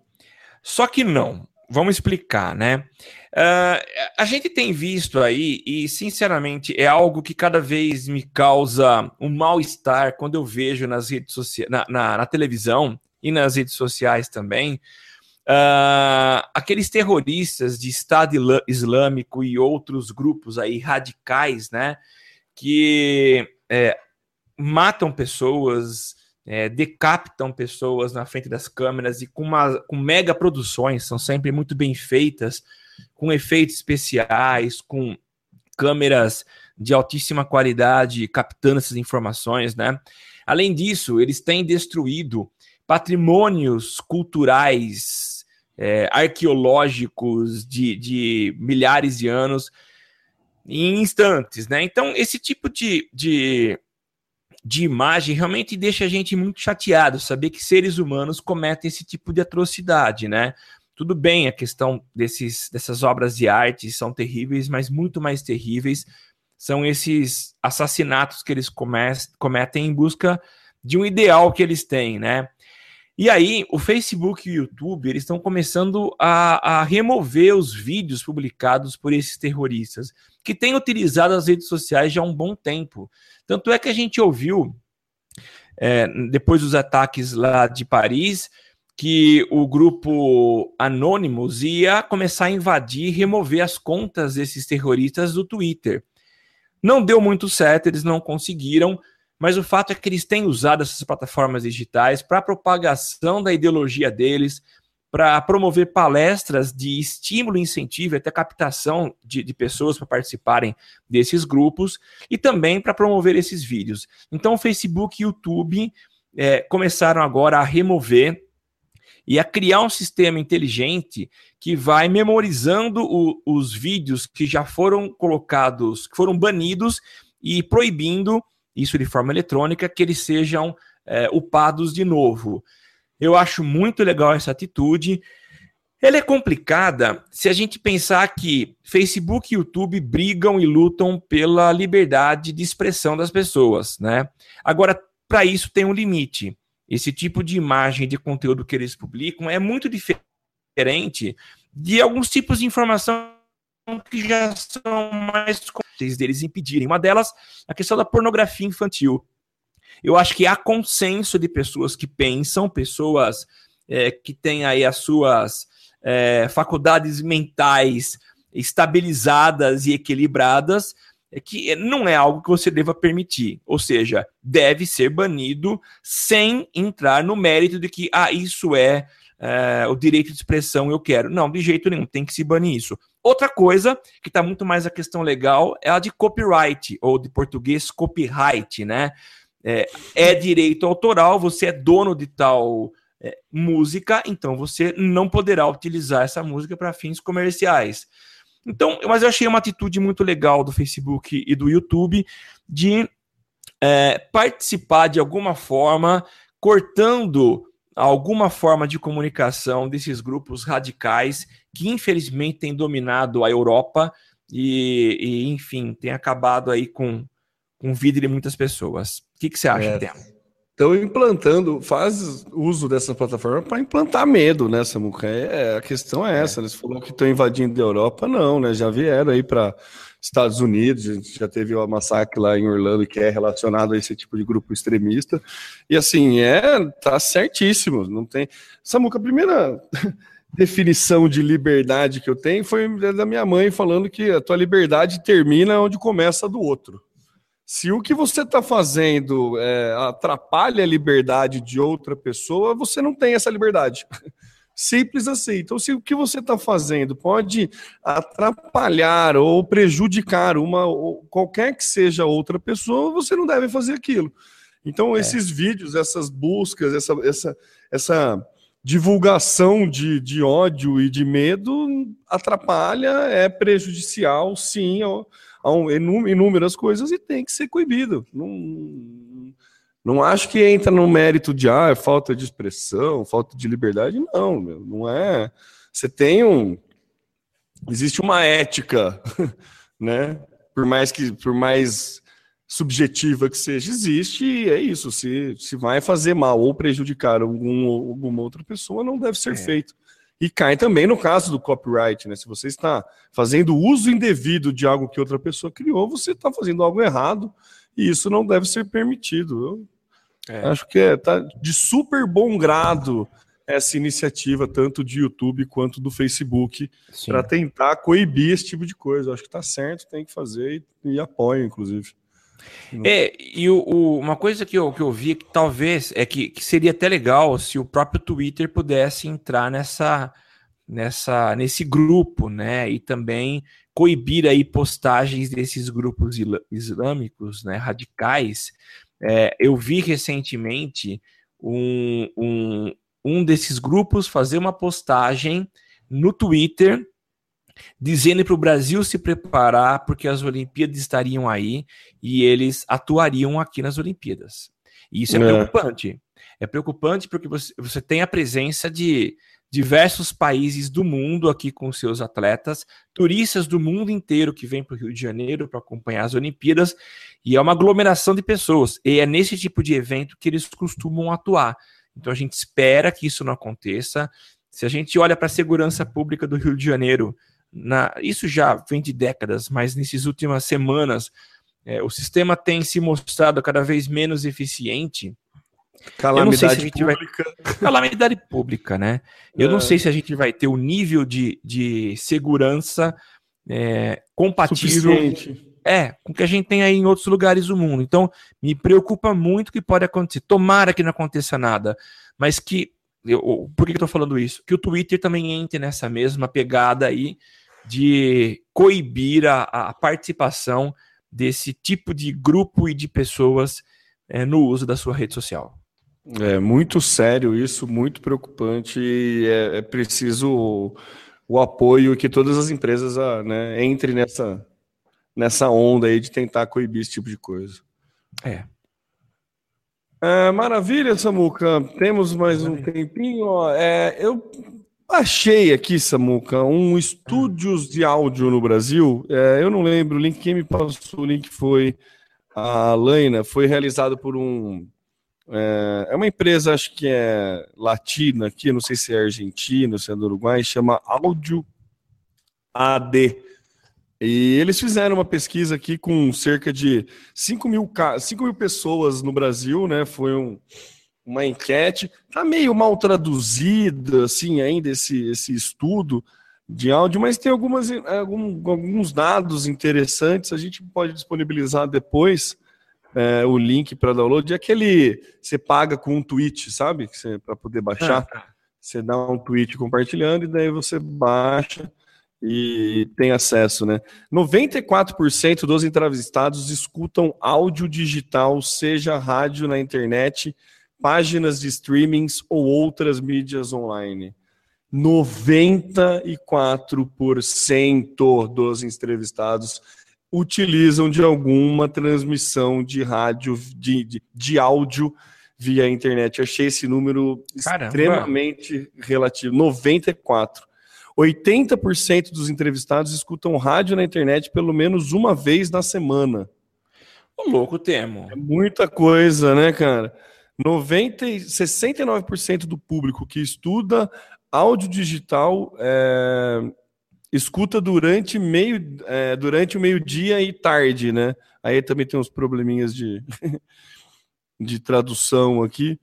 só que não. Vamos explicar, né? Uh, a gente tem visto aí, e sinceramente é algo que cada vez me causa um mal-estar quando eu vejo nas redes sociais, na, na, na televisão e nas redes sociais também, Uh, aqueles terroristas de Estado Islâmico e outros grupos aí radicais, né, que é, matam pessoas, é, decapitam pessoas na frente das câmeras e com, uma, com mega produções, são sempre muito bem feitas, com efeitos especiais, com câmeras de altíssima qualidade captando essas informações, né? Além disso, eles têm destruído patrimônios culturais é, arqueológicos de, de milhares de anos em instantes, né? Então, esse tipo de, de, de imagem realmente deixa a gente muito chateado, saber que seres humanos cometem esse tipo de atrocidade, né? Tudo bem, a questão desses, dessas obras de arte são terríveis, mas muito mais terríveis são esses assassinatos que eles cometem em busca de um ideal que eles têm, né? E aí, o Facebook e o YouTube, estão começando a, a, remover os vídeos publicados por esses terroristas, que têm utilizado as redes sociais já há um bom tempo. Tanto é que a gente ouviu, é, depois dos ataques lá de Paris, que o grupo Anonymous ia começar a invadir e remover as contas desses terroristas do Twitter. Não deu muito certo, eles não conseguiram, mas o fato é que eles têm usado essas plataformas digitais para propagação da ideologia deles, para promover palestras de estímulo incentivo, até captação de, de pessoas para participarem desses grupos e também para promover esses vídeos. Então, o Facebook e YouTube é, começaram agora a remover e a criar um sistema inteligente que vai memorizando o, os vídeos que já foram colocados, que foram banidos e proibindo isso de forma eletrônica, que eles sejam é, upados de novo. Eu acho muito legal essa atitude. Ela é complicada se a gente pensar que Facebook e YouTube brigam e lutam pela liberdade de expressão das pessoas, né? Agora, para isso tem um limite. Esse tipo de imagem de conteúdo que eles publicam é muito diferente de alguns tipos de informação que já são mais fáceis deles impedirem. Uma delas, a questão da pornografia infantil. Eu acho que há consenso de pessoas que pensam, pessoas é, que têm aí as suas é, faculdades mentais estabilizadas e equilibradas, é que não é algo que você deva permitir. Ou seja, deve ser banido sem entrar no mérito de que, ah, isso é, é o direito de expressão, eu quero. Não, de jeito nenhum, tem que se banir isso. Outra coisa, que está muito mais a questão legal, é a de copyright, ou de português copyright, né? É, é direito autoral, você é dono de tal é, música, então você não poderá utilizar essa música para fins comerciais. Então, mas eu achei uma atitude muito legal do Facebook e do YouTube de é, participar de alguma forma, cortando alguma forma de comunicação desses grupos radicais que infelizmente têm dominado a Europa e, e enfim, tem acabado aí com, com vida de muitas pessoas. O que, que você acha, é. Temo? Estão implantando, faz uso dessa plataforma para implantar medo, né, Samuca? É, a questão é essa. É. Eles falaram que estão invadindo a Europa, não, né? Já vieram aí para Estados Unidos, a gente já teve o massacre lá em Orlando que é relacionado a esse tipo de grupo extremista. E assim, é, tá certíssimo. Não tem. Samuca, a primeira definição de liberdade que eu tenho foi da minha mãe falando que a tua liberdade termina onde começa a do outro. Se o que você está fazendo é, atrapalha a liberdade de outra pessoa, você não tem essa liberdade. Simples assim. Então, se o que você está fazendo pode atrapalhar ou prejudicar uma ou qualquer que seja outra pessoa, você não deve fazer aquilo. Então, é. esses vídeos, essas buscas, essa, essa, essa divulgação de, de ódio e de medo atrapalha, é prejudicial, sim, a inúmeras coisas e tem que ser coibido. Não, não acho que entra no mérito de ah, é falta de expressão, falta de liberdade. Não, meu, não é. Você tem um, existe uma ética, né? Por mais que, por mais subjetiva que seja, existe, e é isso. Se, se vai fazer mal ou prejudicar algum, alguma outra pessoa, não deve ser é. feito. E cai também no caso do copyright, né? Se você está fazendo uso indevido de algo que outra pessoa criou, você está fazendo algo errado e isso não deve ser permitido. Eu é. acho que é tá de super bom grado essa iniciativa, tanto de YouTube quanto do Facebook, para tentar coibir esse tipo de coisa. Eu acho que está certo, tem que fazer e, e apoio, inclusive. É, e o, o, uma coisa que eu, que eu vi que talvez é que, que, seria até legal se o próprio Twitter pudesse entrar nessa, nessa nesse grupo, né? E também coibir aí postagens desses grupos islâmicos, né, radicais. É, eu vi recentemente um, um, um desses grupos fazer uma postagem no Twitter dizendo para o Brasil se preparar porque as Olimpíadas estariam aí e eles atuariam aqui nas Olimpíadas. E isso é, é. preocupante. É preocupante porque você, você tem a presença de diversos países do mundo aqui com seus atletas, turistas do mundo inteiro que vêm para o Rio de Janeiro para acompanhar as Olimpíadas, e é uma aglomeração de pessoas. E é nesse tipo de evento que eles costumam atuar. Então a gente espera que isso não aconteça. Se a gente olha para a segurança pública do Rio de Janeiro, na, isso já vem de décadas, mas nessas últimas semanas é, o sistema tem se mostrado cada vez menos eficiente. Calamidade se pública. Vai... Calamidade pública, né? Eu é. não sei se a gente vai ter o nível de, de segurança é, compatível. Suficiente. É, com o que a gente tem aí em outros lugares do mundo. Então, me preocupa muito o que pode acontecer. Tomara que não aconteça nada, mas que eu, por que eu estou falando isso? Que o Twitter também entre nessa mesma pegada aí de coibir a, a participação desse tipo de grupo e de pessoas é, no uso da sua rede social. É muito sério isso, muito preocupante e é, é preciso o, o, apoio que todas as empresas ah, né, entrem nessa, nessa onda aí de tentar coibir esse tipo de coisa. É, é, maravilha, Samuca. Temos mais um tempinho. É, eu achei aqui, Samuca, um estúdios de áudio no Brasil. É, eu não lembro o link. Quem me passou o link foi a Laina. Foi realizado por um. É, é uma empresa, acho que é latina aqui, não sei se é argentina, se é do Uruguai, chama Áudio AD. E eles fizeram uma pesquisa aqui com cerca de 5 mil, 5 mil pessoas no Brasil, né? Foi um, uma enquete. Tá meio mal traduzida, assim, ainda esse, esse estudo de áudio, mas tem algumas, algum, alguns dados interessantes. A gente pode disponibilizar depois é, o link para download. É aquele você paga com um tweet, sabe? Para poder baixar. Ah, tá. Você dá um tweet compartilhando e daí você baixa e tem acesso, né? 94% dos entrevistados escutam áudio digital, seja rádio na internet, páginas de streamings ou outras mídias online. 94% dos entrevistados utilizam de alguma transmissão de rádio, de, de, de áudio via internet. Eu achei esse número Caramba. extremamente relativo. 94%. 80% dos entrevistados escutam rádio na internet pelo menos uma vez na semana. Ô, louco, Temo. É muita coisa, né, cara? 90, 69% do público que estuda áudio digital é, escuta durante meio é, durante o meio-dia e tarde, né? Aí também tem uns probleminhas de, de tradução aqui.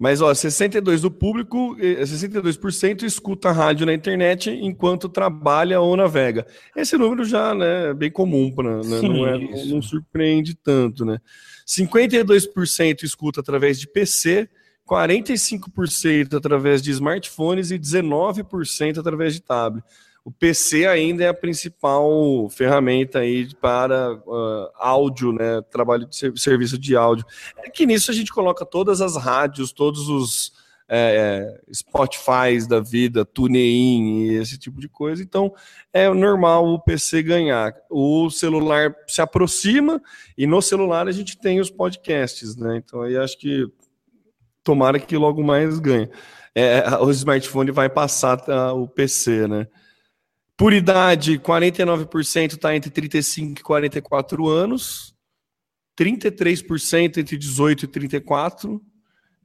Mas, ó, 62% do público, 62% escuta rádio na internet enquanto trabalha ou navega. Esse número já né, é bem comum, né, não, é, não surpreende tanto, né? 52% escuta através de PC, 45% através de smartphones e 19% através de tablet o PC ainda é a principal ferramenta aí para uh, áudio, né? Trabalho de serviço de áudio. É que nisso a gente coloca todas as rádios, todos os é, é Spotify da vida, TuneIn e esse tipo de coisa. Então é normal o PC ganhar. O celular se aproxima e no celular a gente tem os podcasts, né? Então aí acho que tomara que logo mais ganhe. É, o smartphone vai passar tá, o PC, né? Por idade, 49% está entre 35 e 44 anos, 33% entre 18 e 34,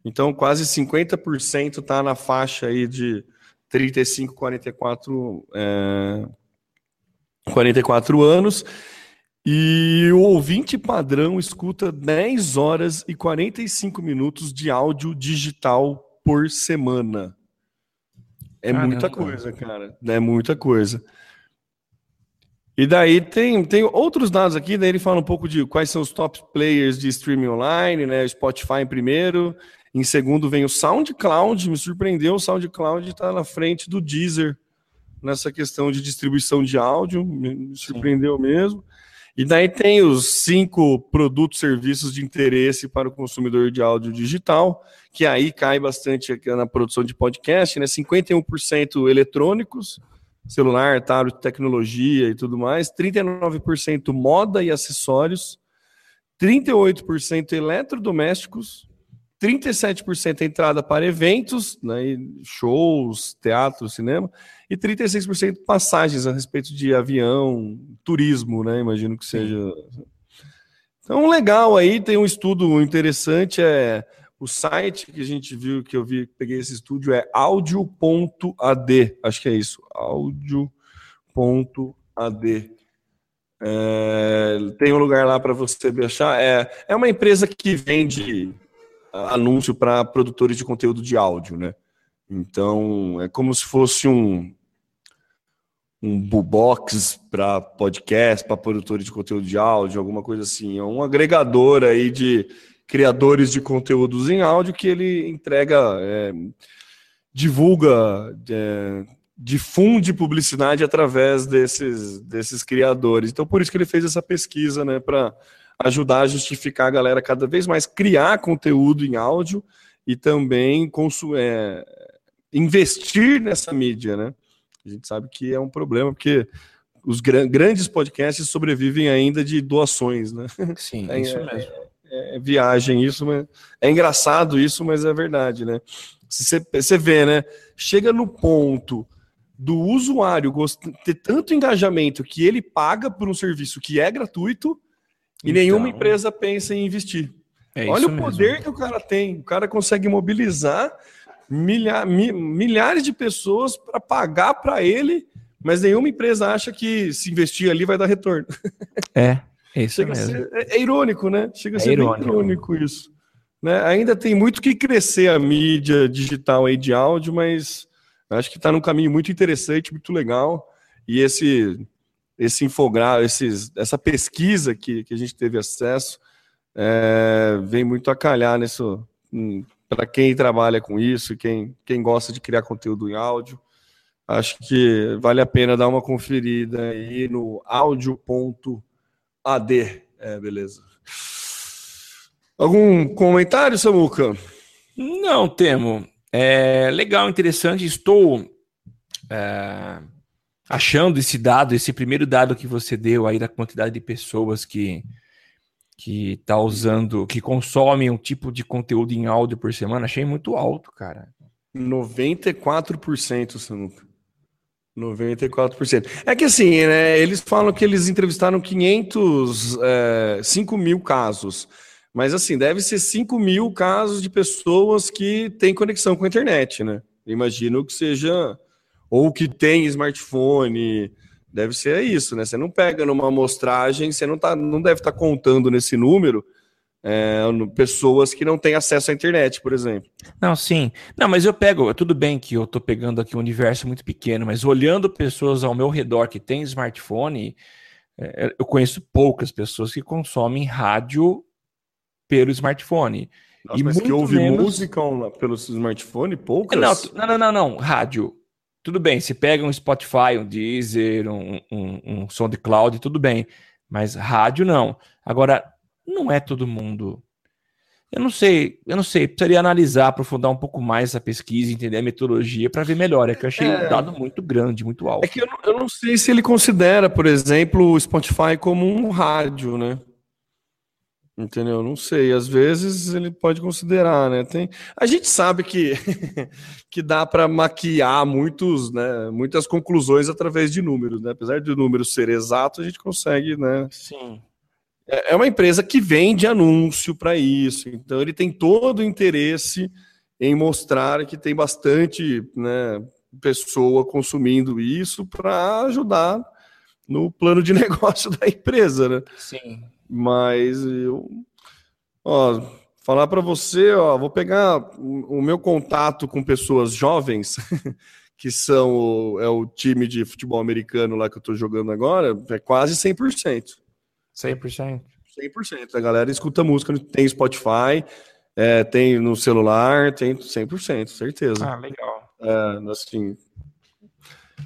então quase 50% está na faixa aí de 35, 44, é, 44 anos. E o ouvinte padrão escuta 10 horas e 45 minutos de áudio digital por semana. É Caramba. muita coisa, cara. É muita coisa. E daí tem, tem outros dados aqui, daí ele fala um pouco de quais são os top players de streaming online, né? Spotify em primeiro, em segundo vem o SoundCloud, me surpreendeu, o SoundCloud está na frente do Deezer nessa questão de distribuição de áudio, me surpreendeu Sim. mesmo. E daí tem os cinco produtos, serviços de interesse para o consumidor de áudio digital, que aí cai bastante na produção de podcast, né? 51% eletrônicos, celular, tablet, tecnologia e tudo mais, 39% moda e acessórios, 38% eletrodomésticos, 37% entrada para eventos, né, shows, teatro, cinema, e 36% passagens a respeito de avião, turismo, né? Imagino que seja. Então, legal aí, tem um estudo interessante, é o site que a gente viu, que eu vi, peguei esse estúdio, é audio.ad, acho que é isso, audio.ad. É, tem um lugar lá para você baixar. É, é uma empresa que vende anúncio para produtores de conteúdo de áudio, né? Então, é como se fosse um, um box para podcast, para produtores de conteúdo de áudio, alguma coisa assim. É um agregador aí de criadores de conteúdos em áudio que ele entrega, é, divulga, é, difunde publicidade através desses, desses criadores. Então, por isso que ele fez essa pesquisa, né, para ajudar a justificar a galera cada vez mais criar conteúdo em áudio e também é, investir nessa mídia, né? A gente sabe que é um problema, porque os gr grandes podcasts sobrevivem ainda de doações, né? Sim, é, isso mesmo. É, é, viagem isso, mas é engraçado isso, mas é verdade, né? Você vê, né? Chega no ponto do usuário ter tanto engajamento que ele paga por um serviço que é gratuito e então, nenhuma empresa pensa em investir. É Olha o poder mesmo. que o cara tem. O cara consegue mobilizar milha, mi, milhares de pessoas para pagar para ele, mas nenhuma empresa acha que se investir ali vai dar retorno. É, é isso Chega mesmo. Ser, é, é, irônico, né? Chega a é ser irônico. irônico isso. Né? Ainda tem muito que crescer a mídia digital aí de áudio, mas acho que está num caminho muito interessante, muito legal. E esse esse infográfico, esses, essa pesquisa que, que a gente teve acesso, é, vem muito a calhar nisso, hum, para quem trabalha com isso, quem, quem gosta de criar conteúdo em áudio. Acho que vale a pena dar uma conferida aí no áudio.ad. É, beleza. Algum comentário, Samuca? Não, Temo. É legal, interessante. Estou é, achando esse dado, esse primeiro dado que você deu aí da quantidade de pessoas que que tá usando, que consomem um tipo de conteúdo em áudio por semana, achei muito alto, cara. 94%, Samuca. 94%. É que assim, né, eles falam que eles entrevistaram 500, é, 5 mil casos. Mas assim, deve ser 5 mil casos de pessoas que têm conexão com a internet, né? Imagino que seja ou que tem smartphone. Deve ser isso, né? Você não pega numa amostragem, você não, tá, não deve estar tá contando nesse número é, pessoas que não têm acesso à internet, por exemplo. Não, sim. Não, mas eu pego, tudo bem que eu estou pegando aqui um universo muito pequeno, mas olhando pessoas ao meu redor que têm smartphone, é, eu conheço poucas pessoas que consomem rádio pelo smartphone. Nossa, e mas que ouve menos... música pelo smartphone, poucas? Não, não, não, não, não. rádio tudo bem, se pega um Spotify, um Deezer, um, um, um SoundCloud, tudo bem. Mas rádio não. Agora, não é todo mundo. Eu não sei, eu não sei. Precisaria analisar, aprofundar um pouco mais essa pesquisa, entender a metodologia para ver melhor. É que eu achei é, um dado muito grande, muito alto. É que eu, eu não sei se ele considera, por exemplo, o Spotify como um rádio, né? Entendeu? Não sei. Às vezes ele pode considerar, né? Tem... A gente sabe que, que dá para maquiar muitos, né, muitas conclusões através de números, né? Apesar de o número ser exato, a gente consegue, né? Sim. É, é uma empresa que vende anúncio para isso, então ele tem todo o interesse em mostrar que tem bastante, né, pessoa consumindo isso para ajudar no plano de negócio da empresa, né? Sim. Mas eu, ó, falar para você, ó, vou pegar o meu contato com pessoas jovens, que são o, é o time de futebol americano lá que eu estou jogando agora, é quase 100%. 100%. 100%. A galera escuta música, tem Spotify, é, tem no celular, tem 100%, certeza. Ah, legal. É, assim,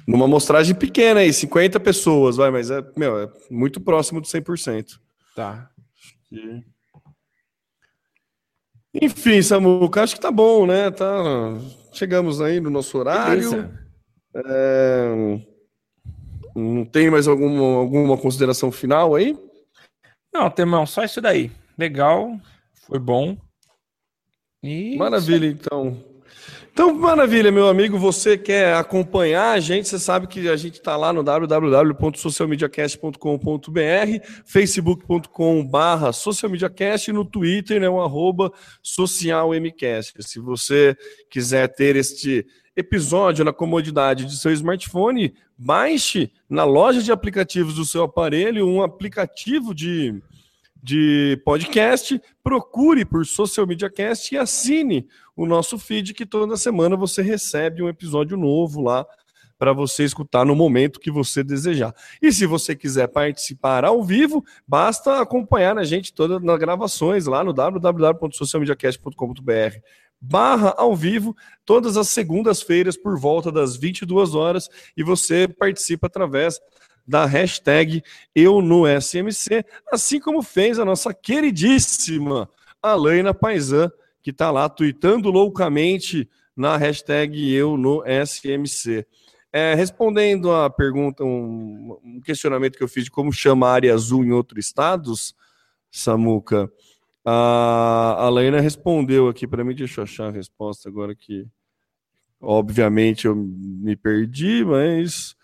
numa amostragem pequena aí, 50 pessoas, vai, mas é, meu, é muito próximo do 100%. Tá. Enfim, Samuca, acho que tá bom, né? Tá... Chegamos aí no nosso horário. É... Não tem mais alguma, alguma consideração final aí? Não, Temão, só isso daí. Legal, foi bom. E Maravilha, então. Então, maravilha, meu amigo. Você quer acompanhar a gente? Você sabe que a gente está lá no www.socialmediacast.com.br, facebook.com.br socialmediacast e no Twitter, né, o socialmcast. Se você quiser ter este episódio na comodidade de seu smartphone, baixe na loja de aplicativos do seu aparelho um aplicativo de de podcast, procure por Social Media Cast e assine o nosso feed, que toda semana você recebe um episódio novo lá para você escutar no momento que você desejar. E se você quiser participar ao vivo, basta acompanhar a gente todas nas gravações lá no www.socialmediacast.com.br barra ao vivo, todas as segundas-feiras por volta das 22 horas e você participa através da hashtag Eu no SMC, assim como fez a nossa queridíssima Alaina Paisan, que está lá tweetando loucamente na hashtag Eu no SMC. É, respondendo a pergunta, um, um, questionamento que eu fiz de como chama a área azul em outros estados, Samuca, a Alaina respondeu aqui para mim, deixa eu achar a resposta agora que obviamente eu me perdi, mas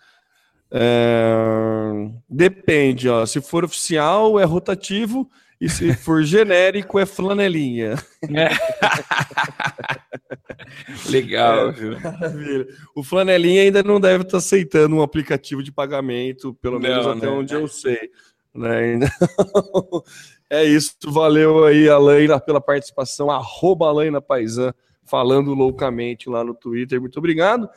é... Depende, ó. Se for oficial, é rotativo. E se for genérico, é flanelinha. É. Legal, é, viu? Maravilha. O flanelinha ainda não deve estar aceitando um aplicativo de pagamento, pelo menos não, até né? onde eu sei. Né? é isso. Valeu aí, Alaina, pela participação. Arroba Alaina Paisan, falando loucamente lá no Twitter. Muito obrigado.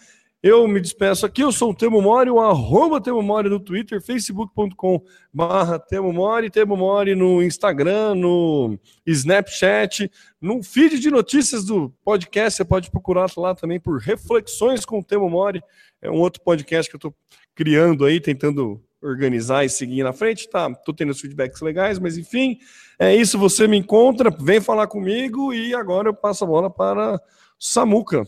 Eu me despeço aqui, eu sou o Temo Mori, o arroba Temo Mori no Twitter, facebook.com barra Temo Mori, Temo Mori no Instagram, no Snapchat, no feed de notícias do podcast, você pode procurar lá também por Reflexões com o Temo Mori, é um outro podcast que eu estou criando aí, tentando organizar e seguir na frente, tá? Tô tendo os feedbacks legais, mas enfim, é isso, você me encontra, vem falar comigo e agora eu passo a bola para Samuca.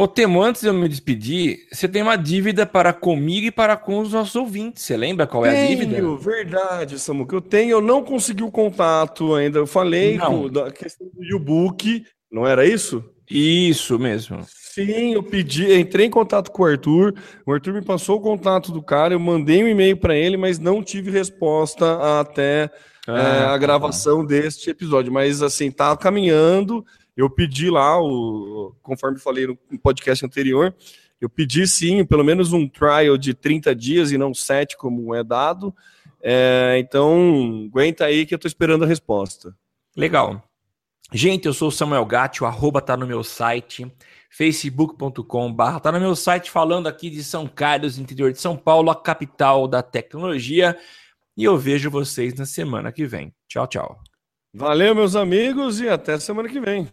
Ô Temo, antes de eu me despedir, você tem uma dívida para comigo e para com os nossos ouvintes. Você lembra qual é a dívida? Tenho, verdade, Samu, que eu tenho. Eu não consegui o contato ainda. Eu falei com, da questão do e-book, não era isso? Isso mesmo. Sim, eu pedi, entrei em contato com o Arthur. O Arthur me passou o contato do cara, eu mandei um e-mail para ele, mas não tive resposta até ah, é, a gravação tá. deste episódio. Mas assim, tá caminhando. Eu pedi lá, o, conforme falei no podcast anterior, eu pedi sim, pelo menos um trial de 30 dias e não 7, como é dado. É, então, aguenta aí que eu estou esperando a resposta. Legal. Gente, eu sou o Samuel Gatti, o arroba tá no meu site, facebook.com barra tá no meu site falando aqui de São Carlos, interior de São Paulo, a capital da tecnologia. E eu vejo vocês na semana que vem. Tchau, tchau. Valeu, meus amigos, e até semana que vem.